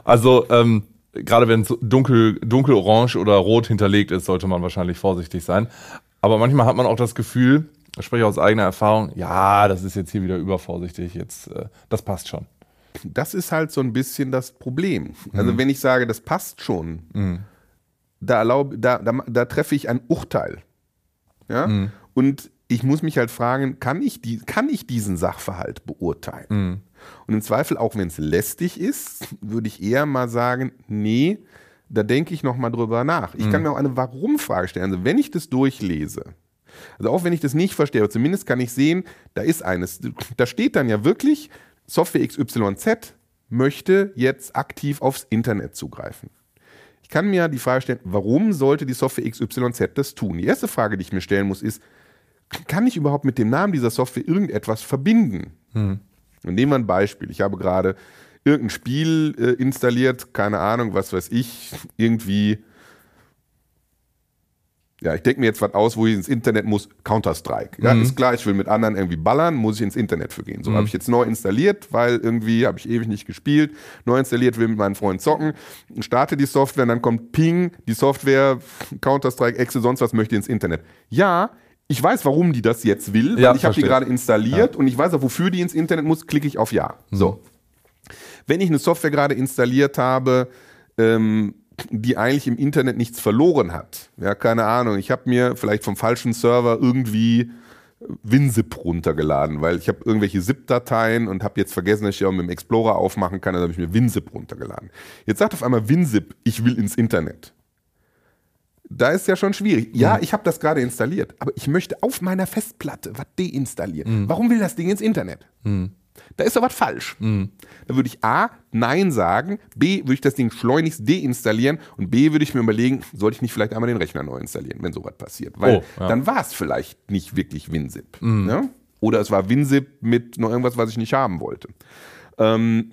Also, ähm, gerade wenn es dunkel, dunkelorange oder rot hinterlegt ist, sollte man wahrscheinlich vorsichtig sein. Aber manchmal hat man auch das Gefühl, ich spreche aus eigener Erfahrung, ja, das ist jetzt hier wieder übervorsichtig, jetzt, äh, das passt schon. das ist halt so ein bisschen das Problem. Also wenn ich sage, das passt schon, da, erlaub, da, da, da treffe ich ein Urteil. Ja? Und ich muss mich halt fragen, kann ich, die, kann ich diesen Sachverhalt beurteilen? Und im Zweifel, auch wenn es lästig ist, würde ich eher mal sagen, nee, da denke ich noch mal drüber nach. Ich kann mir auch eine Warum-Frage stellen. Also wenn ich das durchlese, also auch wenn ich das nicht verstehe, aber zumindest kann ich sehen, da ist eines. Da steht dann ja wirklich, Software XYZ möchte jetzt aktiv aufs Internet zugreifen. Ich kann mir die Frage stellen, warum sollte die Software XYZ das tun? Die erste Frage, die ich mir stellen muss, ist, kann ich überhaupt mit dem Namen dieser Software irgendetwas verbinden? Und nehmen wir ein Beispiel. Ich habe gerade irgendein Spiel äh, installiert, keine Ahnung, was weiß ich, irgendwie ja, ich denke mir jetzt was aus, wo ich ins Internet muss. Counter-Strike. Ja, mhm. ist klar, ich will mit anderen irgendwie ballern, muss ich ins Internet für gehen. So mhm. habe ich jetzt neu installiert, weil irgendwie habe ich ewig nicht gespielt. Neu installiert, will mit meinen Freunden zocken. Starte die Software, und dann kommt Ping, die Software, Counter-Strike, Exe, sonst was möchte ins Internet. Ja, ich weiß, warum die das jetzt will, weil ja, ich habe die gerade installiert ja. und ich weiß auch, wofür die ins Internet muss, klicke ich auf Ja. Mhm. So. Wenn ich eine Software gerade installiert habe, ähm, die eigentlich im Internet nichts verloren hat. Ja, keine Ahnung. Ich habe mir vielleicht vom falschen Server irgendwie WinZip runtergeladen, weil ich habe irgendwelche ZIP-Dateien und habe jetzt vergessen, dass ich auch mit dem Explorer aufmachen kann, also habe ich mir WinZip runtergeladen. Jetzt sagt auf einmal WinZip, ich will ins Internet. Da ist ja schon schwierig. Ja, mhm. ich habe das gerade installiert, aber ich möchte auf meiner Festplatte was deinstallieren. Mhm. Warum will das Ding ins Internet? Mhm. Da ist doch was falsch. Mhm. Da würde ich A, Nein sagen, B, würde ich das Ding schleunigst deinstallieren und B, würde ich mir überlegen, sollte ich nicht vielleicht einmal den Rechner neu installieren, wenn sowas passiert. Weil oh, ja. dann war es vielleicht nicht wirklich WinZip. Mhm. Ne? Oder es war WinZip mit noch irgendwas, was ich nicht haben wollte. Ähm,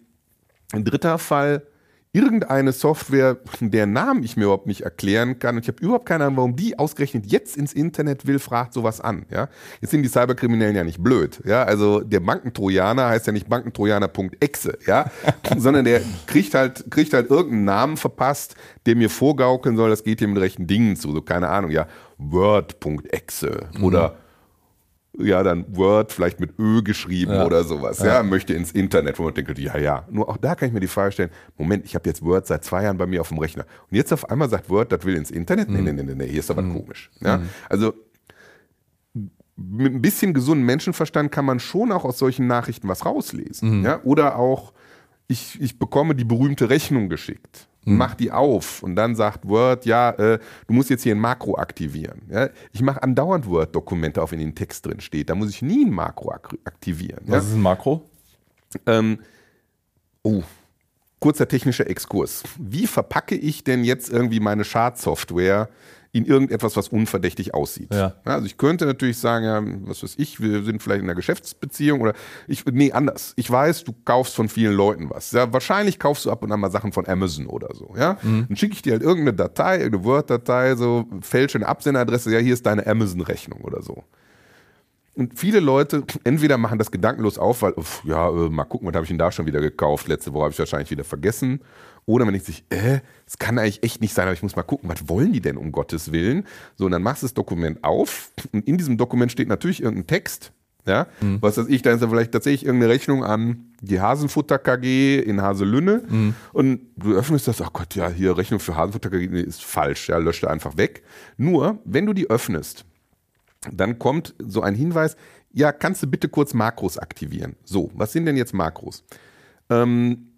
ein dritter Fall, irgendeine Software, deren Namen ich mir überhaupt nicht erklären kann und ich habe überhaupt keine Ahnung, warum die ausgerechnet jetzt ins Internet will, fragt sowas an. Ja? Jetzt sind die Cyberkriminellen ja nicht blöd. Ja? Also der Bankentrojaner heißt ja nicht bankentrojaner.exe, ja? sondern der kriegt halt, kriegt halt irgendeinen Namen verpasst, der mir vorgaukeln soll, das geht hier mit rechten Dingen zu. So keine Ahnung, ja, Word.exe mhm. oder ja, dann Word vielleicht mit Ö geschrieben ja. oder sowas, ja. ja. möchte ins Internet, wo man denkt, ja, ja. Nur auch da kann ich mir die Frage stellen, Moment, ich habe jetzt Word seit zwei Jahren bei mir auf dem Rechner und jetzt auf einmal sagt Word, das will ins Internet? Mhm. Nee, nee, nee, nee, hier ist aber mhm. komisch. Ja, mhm. also mit ein bisschen gesunden Menschenverstand kann man schon auch aus solchen Nachrichten was rauslesen. Mhm. Ja? Oder auch, ich, ich bekomme die berühmte Rechnung geschickt mhm. mach die auf und dann sagt Word, ja, äh, du musst jetzt hier ein Makro aktivieren. Ja? Ich mache andauernd Word-Dokumente auf, in denen Text drin steht. Da muss ich nie ein Makro ak aktivieren. Was ist ein Makro? Ähm, oh, kurzer technischer Exkurs. Wie verpacke ich denn jetzt irgendwie meine Schadsoftware in irgendetwas, was unverdächtig aussieht. Ja. also ich könnte natürlich sagen, ja, was weiß ich, wir sind vielleicht in einer Geschäftsbeziehung oder ich, nee, anders. Ich weiß, du kaufst von vielen Leuten was. Ja, wahrscheinlich kaufst du ab und an mal Sachen von Amazon oder so, ja. Mhm. Dann schicke ich dir halt irgendeine Datei, irgendeine Word-Datei, so fälsche eine Absenderadresse, ja, hier ist deine Amazon-Rechnung oder so. Und viele Leute entweder machen das gedankenlos auf, weil, uff, ja, äh, mal gucken, was habe ich denn da schon wieder gekauft? Letzte Woche habe ich wahrscheinlich wieder vergessen. Oder man denkt sich, äh, das kann eigentlich echt nicht sein, aber ich muss mal gucken, was wollen die denn um Gottes Willen? So, und dann machst du das Dokument auf und in diesem Dokument steht natürlich irgendein Text. Ja, mhm. was weiß ich, da ist ja vielleicht tatsächlich irgendeine Rechnung an die Hasenfutter KG in Haselünne mhm. und du öffnest das, ach Gott, ja, hier Rechnung für Hasenfutter KG nee, ist falsch, ja, löscht einfach weg. Nur, wenn du die öffnest, dann kommt so ein Hinweis, ja, kannst du bitte kurz Makros aktivieren. So, was sind denn jetzt Makros? Ähm,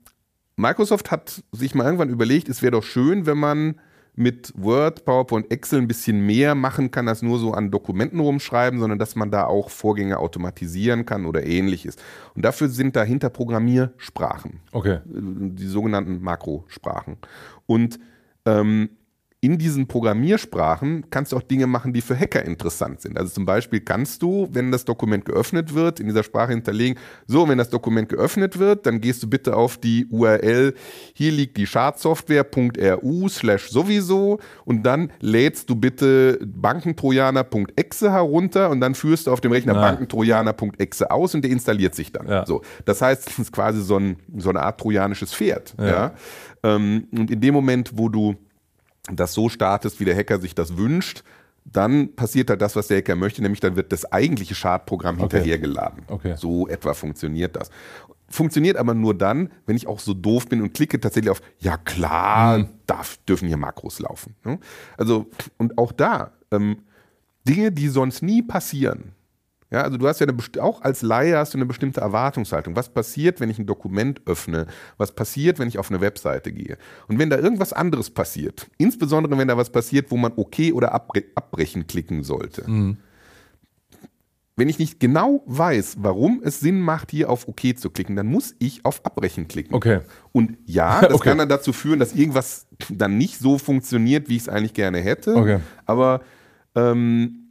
Microsoft hat sich mal irgendwann überlegt, es wäre doch schön, wenn man mit Word, PowerPoint, Excel ein bisschen mehr machen kann, als nur so an Dokumenten rumschreiben, sondern dass man da auch Vorgänge automatisieren kann oder ähnliches. Und dafür sind dahinter Programmiersprachen. Okay. Die sogenannten Makrosprachen. Und ähm, in diesen Programmiersprachen kannst du auch Dinge machen, die für Hacker interessant sind. Also zum Beispiel kannst du, wenn das Dokument geöffnet wird, in dieser Sprache hinterlegen, so, wenn das Dokument geöffnet wird, dann gehst du bitte auf die URL, hier liegt die Schadsoftware.ru slash sowieso und dann lädst du bitte bankentrojaner.exe herunter und dann führst du auf dem Rechner bankentrojaner.exe aus und der installiert sich dann. Ja. So, das heißt, es ist quasi so, ein, so eine Art trojanisches Pferd. Ja. ja? Ähm, und in dem Moment, wo du das so startest, wie der Hacker sich das wünscht, dann passiert halt das, was der Hacker möchte, nämlich dann wird das eigentliche Schadprogramm okay. hinterhergeladen. Okay. So etwa funktioniert das. Funktioniert aber nur dann, wenn ich auch so doof bin und klicke tatsächlich auf, ja klar, mhm. darf, dürfen hier Makros laufen. Ne? Also, und auch da, ähm, Dinge, die sonst nie passieren, ja, also du hast ja eine, auch als Laie hast du eine bestimmte Erwartungshaltung. Was passiert, wenn ich ein Dokument öffne? Was passiert, wenn ich auf eine Webseite gehe? Und wenn da irgendwas anderes passiert, insbesondere wenn da was passiert, wo man okay oder abbre abbrechen klicken sollte. Mhm. Wenn ich nicht genau weiß, warum es Sinn macht, hier auf OK zu klicken, dann muss ich auf Abbrechen klicken. Okay. Und ja, das okay. kann dann dazu führen, dass irgendwas dann nicht so funktioniert, wie ich es eigentlich gerne hätte. Okay. Aber ähm,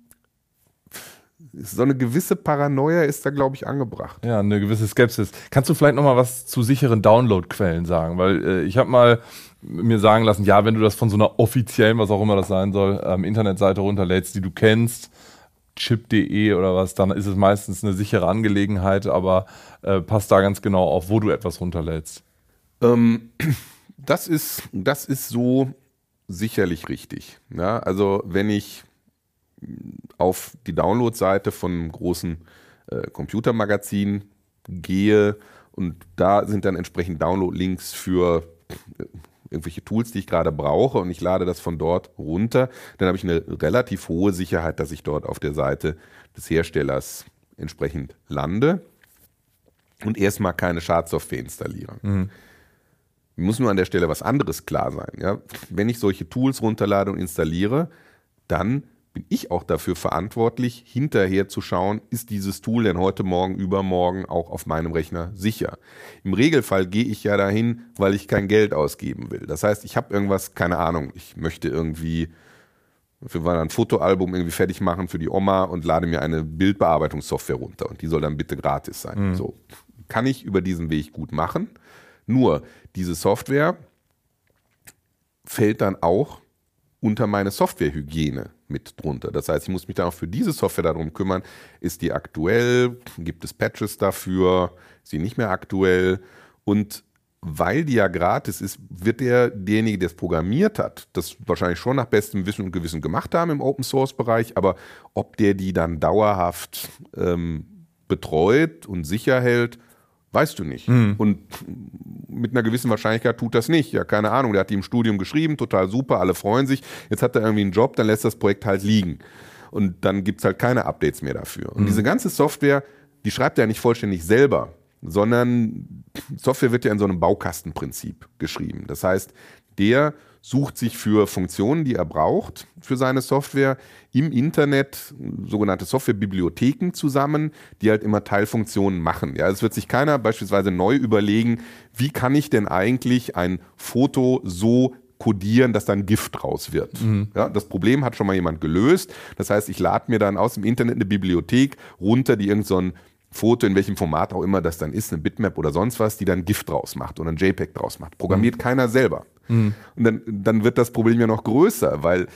so eine gewisse Paranoia ist da, glaube ich, angebracht. Ja, eine gewisse Skepsis. Kannst du vielleicht noch mal was zu sicheren Download-Quellen sagen? Weil äh, ich habe mal mir sagen lassen, ja, wenn du das von so einer offiziellen, was auch immer das sein soll, ähm, Internetseite runterlädst, die du kennst, chip.de oder was, dann ist es meistens eine sichere Angelegenheit, aber äh, passt da ganz genau auf, wo du etwas runterlädst. Ähm, das, ist, das ist so sicherlich richtig. Ja, also wenn ich auf die Download-Seite von einem großen äh, Computermagazin gehe und da sind dann entsprechend Download-Links für äh, irgendwelche Tools, die ich gerade brauche und ich lade das von dort runter, dann habe ich eine relativ hohe Sicherheit, dass ich dort auf der Seite des Herstellers entsprechend lande und erstmal keine Schadsoftware installiere. Mhm. Muss nur an der Stelle was anderes klar sein. Ja? Wenn ich solche Tools runterlade und installiere, dann bin ich auch dafür verantwortlich, hinterher zu schauen, ist dieses Tool denn heute Morgen, übermorgen auch auf meinem Rechner sicher. Im Regelfall gehe ich ja dahin, weil ich kein Geld ausgeben will. Das heißt, ich habe irgendwas, keine Ahnung, ich möchte irgendwie für ein Fotoalbum irgendwie fertig machen für die Oma und lade mir eine Bildbearbeitungssoftware runter und die soll dann bitte gratis sein. Mhm. So kann ich über diesen Weg gut machen. Nur diese Software fällt dann auch unter meine Softwarehygiene mit drunter. Das heißt, ich muss mich dann auch für diese Software darum kümmern, ist die aktuell, gibt es Patches dafür, ist sie nicht mehr aktuell? Und weil die ja gratis ist, wird der, derjenige, der es programmiert hat, das wahrscheinlich schon nach bestem Wissen und Gewissen gemacht haben im Open Source Bereich, aber ob der die dann dauerhaft ähm, betreut und sicher hält, Weißt du nicht. Mhm. Und mit einer gewissen Wahrscheinlichkeit tut das nicht. Ja, keine Ahnung. Der hat die im Studium geschrieben, total super, alle freuen sich. Jetzt hat er irgendwie einen Job, dann lässt das Projekt halt liegen. Und dann gibt es halt keine Updates mehr dafür. Und mhm. diese ganze Software, die schreibt er ja nicht vollständig selber, sondern Software wird ja in so einem Baukastenprinzip geschrieben. Das heißt, der sucht sich für Funktionen, die er braucht für seine Software, im Internet sogenannte Softwarebibliotheken zusammen, die halt immer Teilfunktionen machen. Ja, es wird sich keiner beispielsweise neu überlegen, wie kann ich denn eigentlich ein Foto so kodieren, dass dann Gift raus wird. Mhm. Ja, das Problem hat schon mal jemand gelöst. Das heißt, ich lade mir dann aus dem Internet eine Bibliothek runter, die irgendein so Foto, in welchem Format auch immer das dann ist, eine Bitmap oder sonst was, die dann Gift draus macht oder ein JPEG draus macht. Programmiert mhm. keiner selber. Mhm. Und dann, dann wird das Problem ja noch größer, weil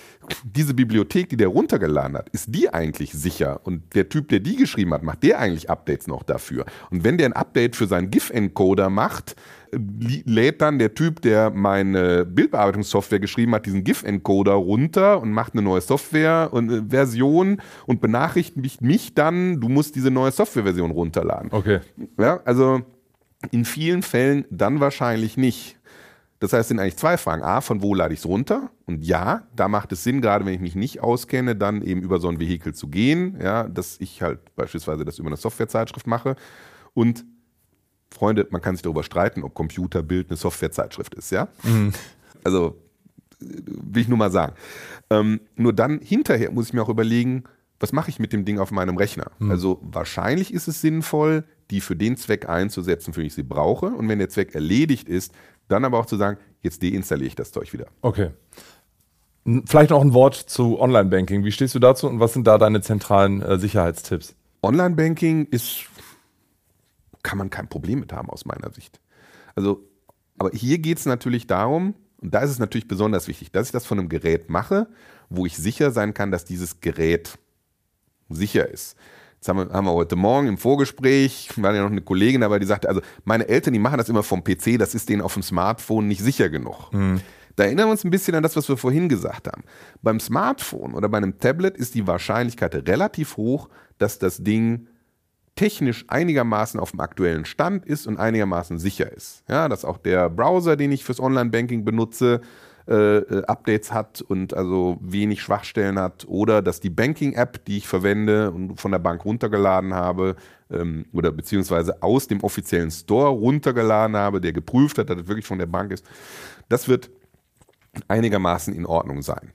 diese Bibliothek, die der runtergeladen hat, ist die eigentlich sicher? Und der Typ, der die geschrieben hat, macht der eigentlich Updates noch dafür? Und wenn der ein Update für seinen GIF-Encoder macht, lädt dann der Typ, der meine Bildbearbeitungssoftware geschrieben hat, diesen GIF-Encoder runter und macht eine neue Software-Version und, und benachrichtigt mich dann, du musst diese neue Software-Version runterladen. Okay. Ja, also in vielen Fällen dann wahrscheinlich nicht. Das heißt, es sind eigentlich zwei Fragen. A, von wo lade ich es runter? Und ja, da macht es Sinn, gerade wenn ich mich nicht auskenne, dann eben über so ein Vehikel zu gehen, ja, dass ich halt beispielsweise das über eine Softwarezeitschrift mache. Und Freunde, man kann sich darüber streiten, ob Computerbild eine Softwarezeitschrift ist, ja? Mhm. Also will ich nur mal sagen. Ähm, nur dann hinterher muss ich mir auch überlegen, was mache ich mit dem Ding auf meinem Rechner? Mhm. Also wahrscheinlich ist es sinnvoll, die für den Zweck einzusetzen, für den ich sie brauche. Und wenn der Zweck erledigt ist, dann aber auch zu sagen, jetzt deinstalliere ich das Zeug wieder. Okay. Vielleicht noch ein Wort zu Online-Banking. Wie stehst du dazu und was sind da deine zentralen äh, Sicherheitstipps? Online-Banking ist, kann man kein Problem mit haben aus meiner Sicht. Also, aber hier geht es natürlich darum, und da ist es natürlich besonders wichtig, dass ich das von einem Gerät mache, wo ich sicher sein kann, dass dieses Gerät sicher ist. Jetzt haben wir, haben wir heute Morgen im Vorgespräch, war ja noch eine Kollegin dabei, die sagte, also meine Eltern, die machen das immer vom PC, das ist denen auf dem Smartphone nicht sicher genug. Mhm. Da erinnern wir uns ein bisschen an das, was wir vorhin gesagt haben. Beim Smartphone oder bei einem Tablet ist die Wahrscheinlichkeit relativ hoch, dass das Ding technisch einigermaßen auf dem aktuellen Stand ist und einigermaßen sicher ist. Ja, dass auch der Browser, den ich fürs Online-Banking benutze, äh, äh, Updates hat und also wenig Schwachstellen hat oder dass die Banking-App, die ich verwende und von der Bank runtergeladen habe ähm, oder beziehungsweise aus dem offiziellen Store runtergeladen habe, der geprüft hat, dass das wirklich von der Bank ist, das wird einigermaßen in Ordnung sein.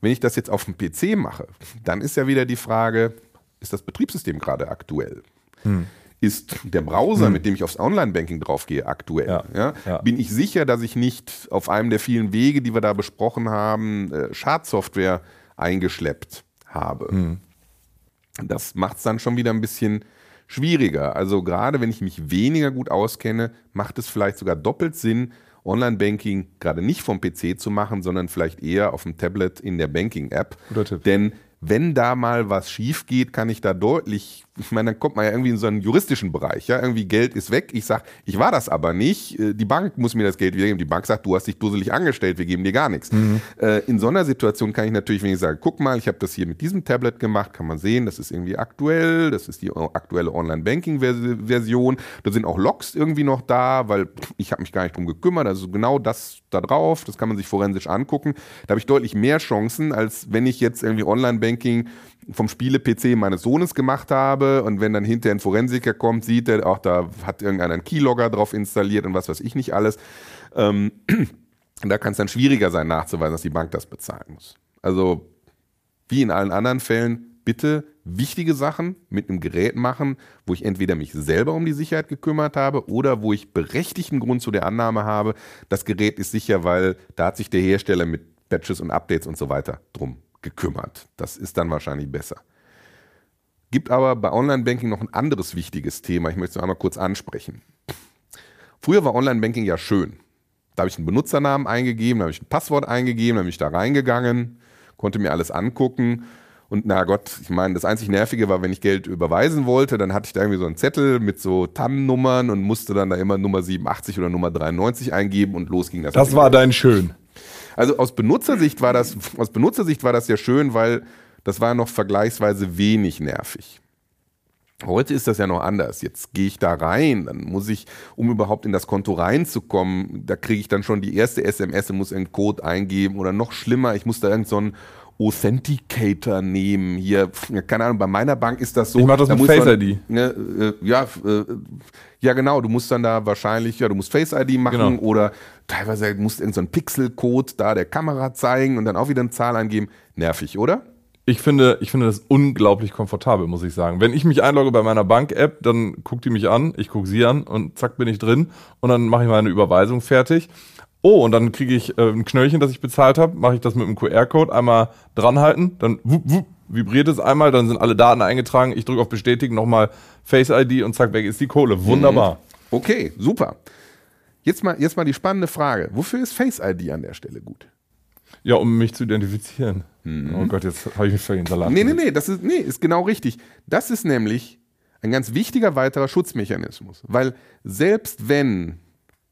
Wenn ich das jetzt auf dem PC mache, dann ist ja wieder die Frage, ist das Betriebssystem gerade aktuell? Hm ist der Browser, hm. mit dem ich aufs Online-Banking draufgehe, aktuell. Ja, ja? Ja. Bin ich sicher, dass ich nicht auf einem der vielen Wege, die wir da besprochen haben, äh, Schadsoftware eingeschleppt habe? Hm. Das macht es dann schon wieder ein bisschen schwieriger. Also gerade wenn ich mich weniger gut auskenne, macht es vielleicht sogar doppelt Sinn, Online-Banking gerade nicht vom PC zu machen, sondern vielleicht eher auf dem Tablet in der Banking-App. Denn wenn da mal was schief geht, kann ich da deutlich, ich meine, dann kommt man ja irgendwie in so einen juristischen Bereich, ja, irgendwie Geld ist weg. Ich sage, ich war das aber nicht. Äh, die Bank muss mir das Geld wiedergeben. Die Bank sagt, du hast dich dusselig angestellt, wir geben dir gar nichts. Mhm. Äh, in so einer Situation kann ich natürlich, wenn ich sage, guck mal, ich habe das hier mit diesem Tablet gemacht, kann man sehen, das ist irgendwie aktuell, das ist die aktuelle Online-Banking-Version. Da sind auch Logs irgendwie noch da, weil ich habe mich gar nicht drum gekümmert. Also genau das da drauf, das kann man sich forensisch angucken. Da habe ich deutlich mehr Chancen, als wenn ich jetzt irgendwie Online-Banking vom Spiele-PC meines Sohnes gemacht habe und wenn dann hinterher ein Forensiker kommt, sieht er, auch da hat irgendeiner einen Keylogger drauf installiert und was weiß ich nicht alles. Ähm, da kann es dann schwieriger sein, nachzuweisen, dass die Bank das bezahlen muss. Also wie in allen anderen Fällen, bitte wichtige Sachen mit einem Gerät machen, wo ich entweder mich selber um die Sicherheit gekümmert habe oder wo ich berechtigten Grund zu der Annahme habe, das Gerät ist sicher, weil da hat sich der Hersteller mit Patches und Updates und so weiter drum gekümmert. Das ist dann wahrscheinlich besser. Gibt aber bei Online-Banking noch ein anderes wichtiges Thema. Ich möchte es noch einmal kurz ansprechen. Früher war Online-Banking ja schön. Da habe ich einen Benutzernamen eingegeben, da habe ich ein Passwort eingegeben, da bin ich da reingegangen, konnte mir alles angucken und na Gott, ich meine, das einzig Nervige war, wenn ich Geld überweisen wollte, dann hatte ich da irgendwie so einen Zettel mit so TAN-Nummern und musste dann da immer Nummer 87 oder Nummer 93 eingeben und los ging das. Das war dein Schön. Also aus Benutzersicht war das, aus Benutzersicht war das ja schön, weil das war noch vergleichsweise wenig nervig. Heute ist das ja noch anders. Jetzt gehe ich da rein, dann muss ich, um überhaupt in das Konto reinzukommen, da kriege ich dann schon die erste SMS und muss einen Code eingeben oder noch schlimmer, ich muss da irgendeinen so Authenticator nehmen. Hier, keine Ahnung, bei meiner Bank ist das so. Ich mach das da mit Face ID. Ne, äh, ja, äh, ja, genau, du musst dann da wahrscheinlich, ja, du musst Face ID machen genau. oder teilweise musst du irgendeinen so Pixelcode da der Kamera zeigen und dann auch wieder eine Zahl eingeben. Nervig, oder? Ich finde, ich finde das unglaublich komfortabel, muss ich sagen. Wenn ich mich einlogge bei meiner Bank-App, dann guckt die mich an, ich gucke sie an und zack bin ich drin und dann mache ich meine Überweisung fertig. Oh, und dann kriege ich äh, ein Knöllchen, das ich bezahlt habe, mache ich das mit einem QR-Code, einmal dranhalten, dann wupp, wupp, vibriert es einmal, dann sind alle Daten eingetragen, ich drücke auf Bestätigen, nochmal Face ID und zack, weg ist die Kohle. Wunderbar. Mhm. Okay, super. Jetzt mal, jetzt mal die spannende Frage. Wofür ist Face ID an der Stelle gut? Ja, um mich zu identifizieren. Mhm. Oh Gott, jetzt habe ich mich völlig Salat. Nee, nee, nee, das ist, nee, ist genau richtig. Das ist nämlich ein ganz wichtiger weiterer Schutzmechanismus. Weil selbst wenn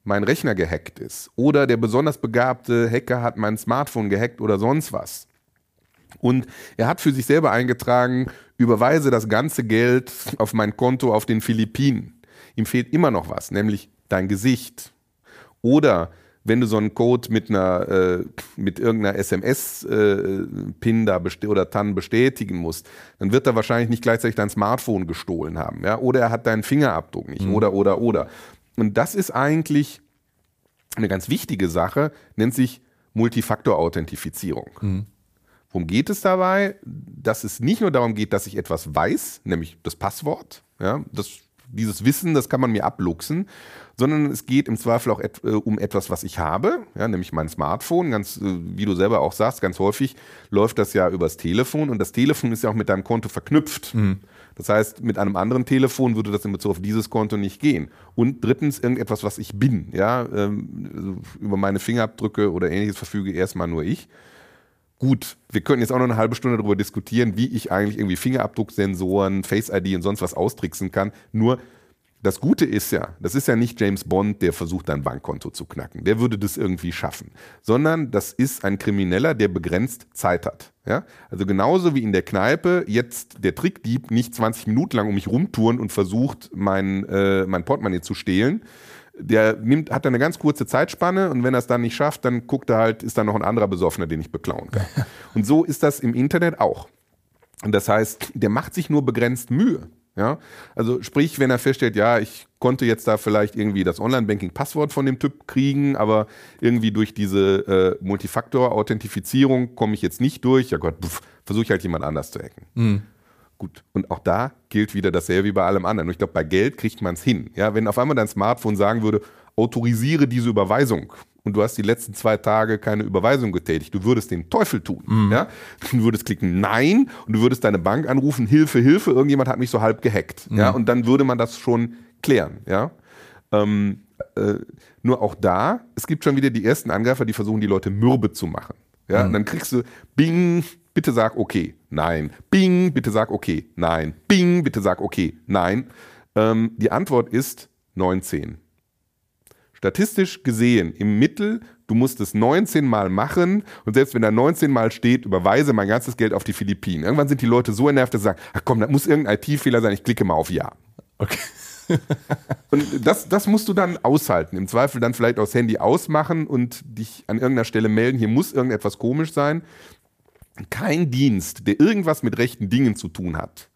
mein Rechner gehackt ist oder der besonders begabte Hacker hat mein Smartphone gehackt oder sonst was. Und er hat für sich selber eingetragen, überweise das ganze Geld auf mein Konto auf den Philippinen. Ihm fehlt immer noch was, nämlich dein Gesicht. Oder wenn du so einen Code mit einer äh, mit irgendeiner SMS-Pin äh, da oder TAN bestätigen musst, dann wird er wahrscheinlich nicht gleichzeitig dein Smartphone gestohlen haben, ja? Oder er hat deinen Fingerabdruck nicht, mhm. oder oder oder. Und das ist eigentlich eine ganz wichtige Sache, nennt sich Multifaktor-Authentifizierung. Mhm. Worum geht es dabei? Dass es nicht nur darum geht, dass ich etwas weiß, nämlich das Passwort. Ja, das, dieses Wissen, das kann man mir abluchsen, sondern es geht im Zweifel auch et, äh, um etwas, was ich habe, ja, nämlich mein Smartphone. Ganz, äh, wie du selber auch sagst, ganz häufig läuft das ja übers Telefon und das Telefon ist ja auch mit deinem Konto verknüpft. Mhm. Das heißt, mit einem anderen Telefon würde das in Bezug auf dieses Konto nicht gehen. Und drittens, irgendetwas, was ich bin. Ja, ähm, über meine Fingerabdrücke oder ähnliches verfüge erstmal nur ich. Gut, wir könnten jetzt auch noch eine halbe Stunde darüber diskutieren, wie ich eigentlich irgendwie Fingerabdrucksensoren, Face ID und sonst was austricksen kann. Nur das Gute ist ja, das ist ja nicht James Bond, der versucht, dein Bankkonto zu knacken. Der würde das irgendwie schaffen. Sondern das ist ein Krimineller, der begrenzt Zeit hat. Ja? Also genauso wie in der Kneipe jetzt der Trickdieb nicht 20 Minuten lang um mich rumtouren und versucht, mein, äh, mein Portemonnaie zu stehlen. Der nimmt, hat eine ganz kurze Zeitspanne und wenn er es dann nicht schafft, dann guckt er halt, ist da noch ein anderer Besoffener, den ich beklauen kann. Und so ist das im Internet auch. Und das heißt, der macht sich nur begrenzt Mühe. Ja? Also sprich, wenn er feststellt, ja, ich konnte jetzt da vielleicht irgendwie das Online-Banking-Passwort von dem Typ kriegen, aber irgendwie durch diese äh, Multifaktor-Authentifizierung komme ich jetzt nicht durch. Ja Gott, versuche ich halt jemand anders zu hacken. Mhm. Gut, und auch da gilt wieder dasselbe wie bei allem anderen. Und ich glaube, bei Geld kriegt man es hin. Ja, wenn auf einmal dein Smartphone sagen würde, autorisiere diese Überweisung und du hast die letzten zwei Tage keine Überweisung getätigt, du würdest den Teufel tun. Mhm. Ja? Du würdest klicken Nein und du würdest deine Bank anrufen, Hilfe, Hilfe, irgendjemand hat mich so halb gehackt. Mhm. Ja? Und dann würde man das schon klären. Ja? Ähm, äh, nur auch da, es gibt schon wieder die ersten Angreifer, die versuchen, die Leute mürbe zu machen. Ja? Mhm. Und dann kriegst du Bing, bitte sag okay, nein. Bing, bitte sag okay, nein. Bing, bitte sag okay, nein. Ähm, die Antwort ist 19. Statistisch gesehen, im Mittel, du musst es 19 Mal machen und selbst wenn da 19 Mal steht, überweise mein ganzes Geld auf die Philippinen. Irgendwann sind die Leute so entnervt, dass sie sagen, ach komm, da muss irgendein IT-Fehler sein, ich klicke mal auf Ja. Okay. und das, das musst du dann aushalten. Im Zweifel dann vielleicht aufs Handy ausmachen und dich an irgendeiner Stelle melden, hier muss irgendetwas komisch sein. Kein Dienst, der irgendwas mit rechten Dingen zu tun hat,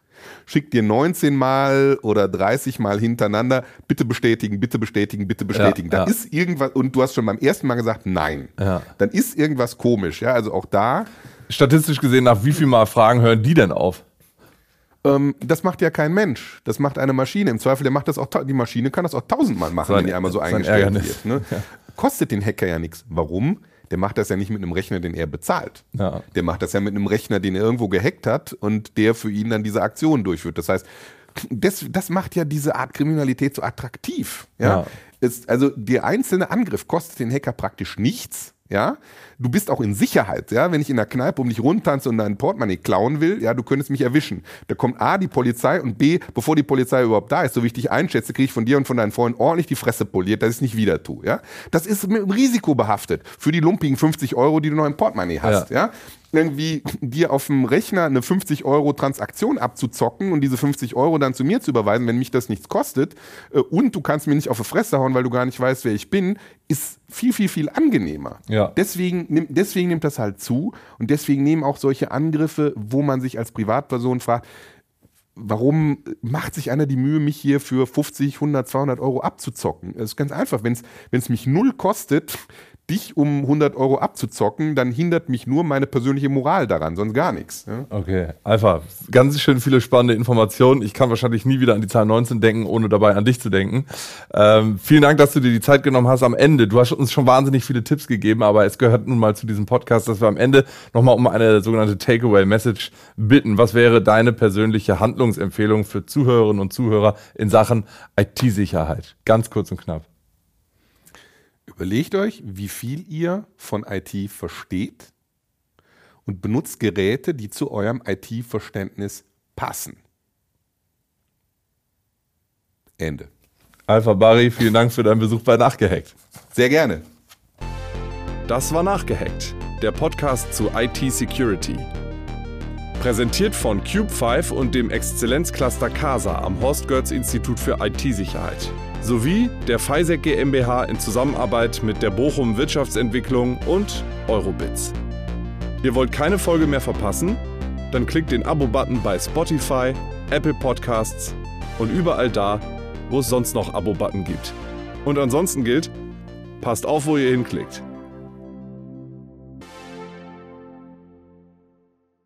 schickt dir 19 Mal oder 30 Mal hintereinander, bitte bestätigen, bitte bestätigen, bitte bestätigen. Ja, da ja. ist irgendwas, und du hast schon beim ersten Mal gesagt, nein. Ja. Dann ist irgendwas komisch, ja. Also auch da. Statistisch gesehen, nach wie viel Mal Fragen hören die denn auf? Ähm, das macht ja kein Mensch. Das macht eine Maschine. Im Zweifel, der macht das auch, die Maschine kann das auch tausendmal machen, sein, wenn die einmal so eingestellt wird. Ne? Kostet den Hacker ja nichts. Warum? Der macht das ja nicht mit einem Rechner, den er bezahlt. Ja. Der macht das ja mit einem Rechner, den er irgendwo gehackt hat und der für ihn dann diese Aktion durchführt. Das heißt, das, das macht ja diese Art Kriminalität so attraktiv. Ja? ja. Es, also der einzelne Angriff kostet den Hacker praktisch nichts ja. Du bist auch in Sicherheit, ja. Wenn ich in der Kneipe um dich rundtanze und dein Portemonnaie klauen will, ja, du könntest mich erwischen. Da kommt A, die Polizei und B, bevor die Polizei überhaupt da ist, so wie ich dich einschätze, kriege ich von dir und von deinen Freunden ordentlich die Fresse poliert, dass ich es nicht wieder tue, ja. Das ist mit einem Risiko behaftet für die lumpigen 50 Euro, die du noch im Portemonnaie hast, ja. ja? Irgendwie dir auf dem Rechner eine 50 Euro Transaktion abzuzocken und diese 50 Euro dann zu mir zu überweisen, wenn mich das nichts kostet äh, und du kannst mir nicht auf die Fresse hauen, weil du gar nicht weißt, wer ich bin, ist viel, viel, viel angenehmer. Ja. Deswegen, deswegen nimmt das halt zu und deswegen nehmen auch solche Angriffe, wo man sich als Privatperson fragt, warum macht sich einer die Mühe, mich hier für 50, 100, 200 Euro abzuzocken? Das ist ganz einfach. Wenn es mich null kostet, dich um 100 Euro abzuzocken, dann hindert mich nur meine persönliche Moral daran, sonst gar nichts. Ja? Okay, Alpha, ganz schön viele spannende Informationen. Ich kann wahrscheinlich nie wieder an die Zahl 19 denken, ohne dabei an dich zu denken. Ähm, vielen Dank, dass du dir die Zeit genommen hast am Ende. Du hast uns schon wahnsinnig viele Tipps gegeben, aber es gehört nun mal zu diesem Podcast, dass wir am Ende nochmal um eine sogenannte Takeaway-Message bitten. Was wäre deine persönliche Handlungsempfehlung für Zuhörerinnen und Zuhörer in Sachen IT-Sicherheit? Ganz kurz und knapp. Überlegt euch, wie viel ihr von IT versteht und benutzt Geräte, die zu eurem IT-Verständnis passen. Ende. Alpha Barry, vielen Dank für deinen Besuch bei Nachgehackt. Sehr gerne. Das war Nachgehackt, der Podcast zu IT-Security. Präsentiert von Cube5 und dem Exzellenzcluster CASA am Horst Götz Institut für IT-Sicherheit sowie der FISEC GmbH in Zusammenarbeit mit der Bochum Wirtschaftsentwicklung und Eurobits. Ihr wollt keine Folge mehr verpassen? Dann klickt den Abo-Button bei Spotify, Apple Podcasts und überall da, wo es sonst noch Abo-Button gibt. Und ansonsten gilt, passt auf, wo ihr hinklickt.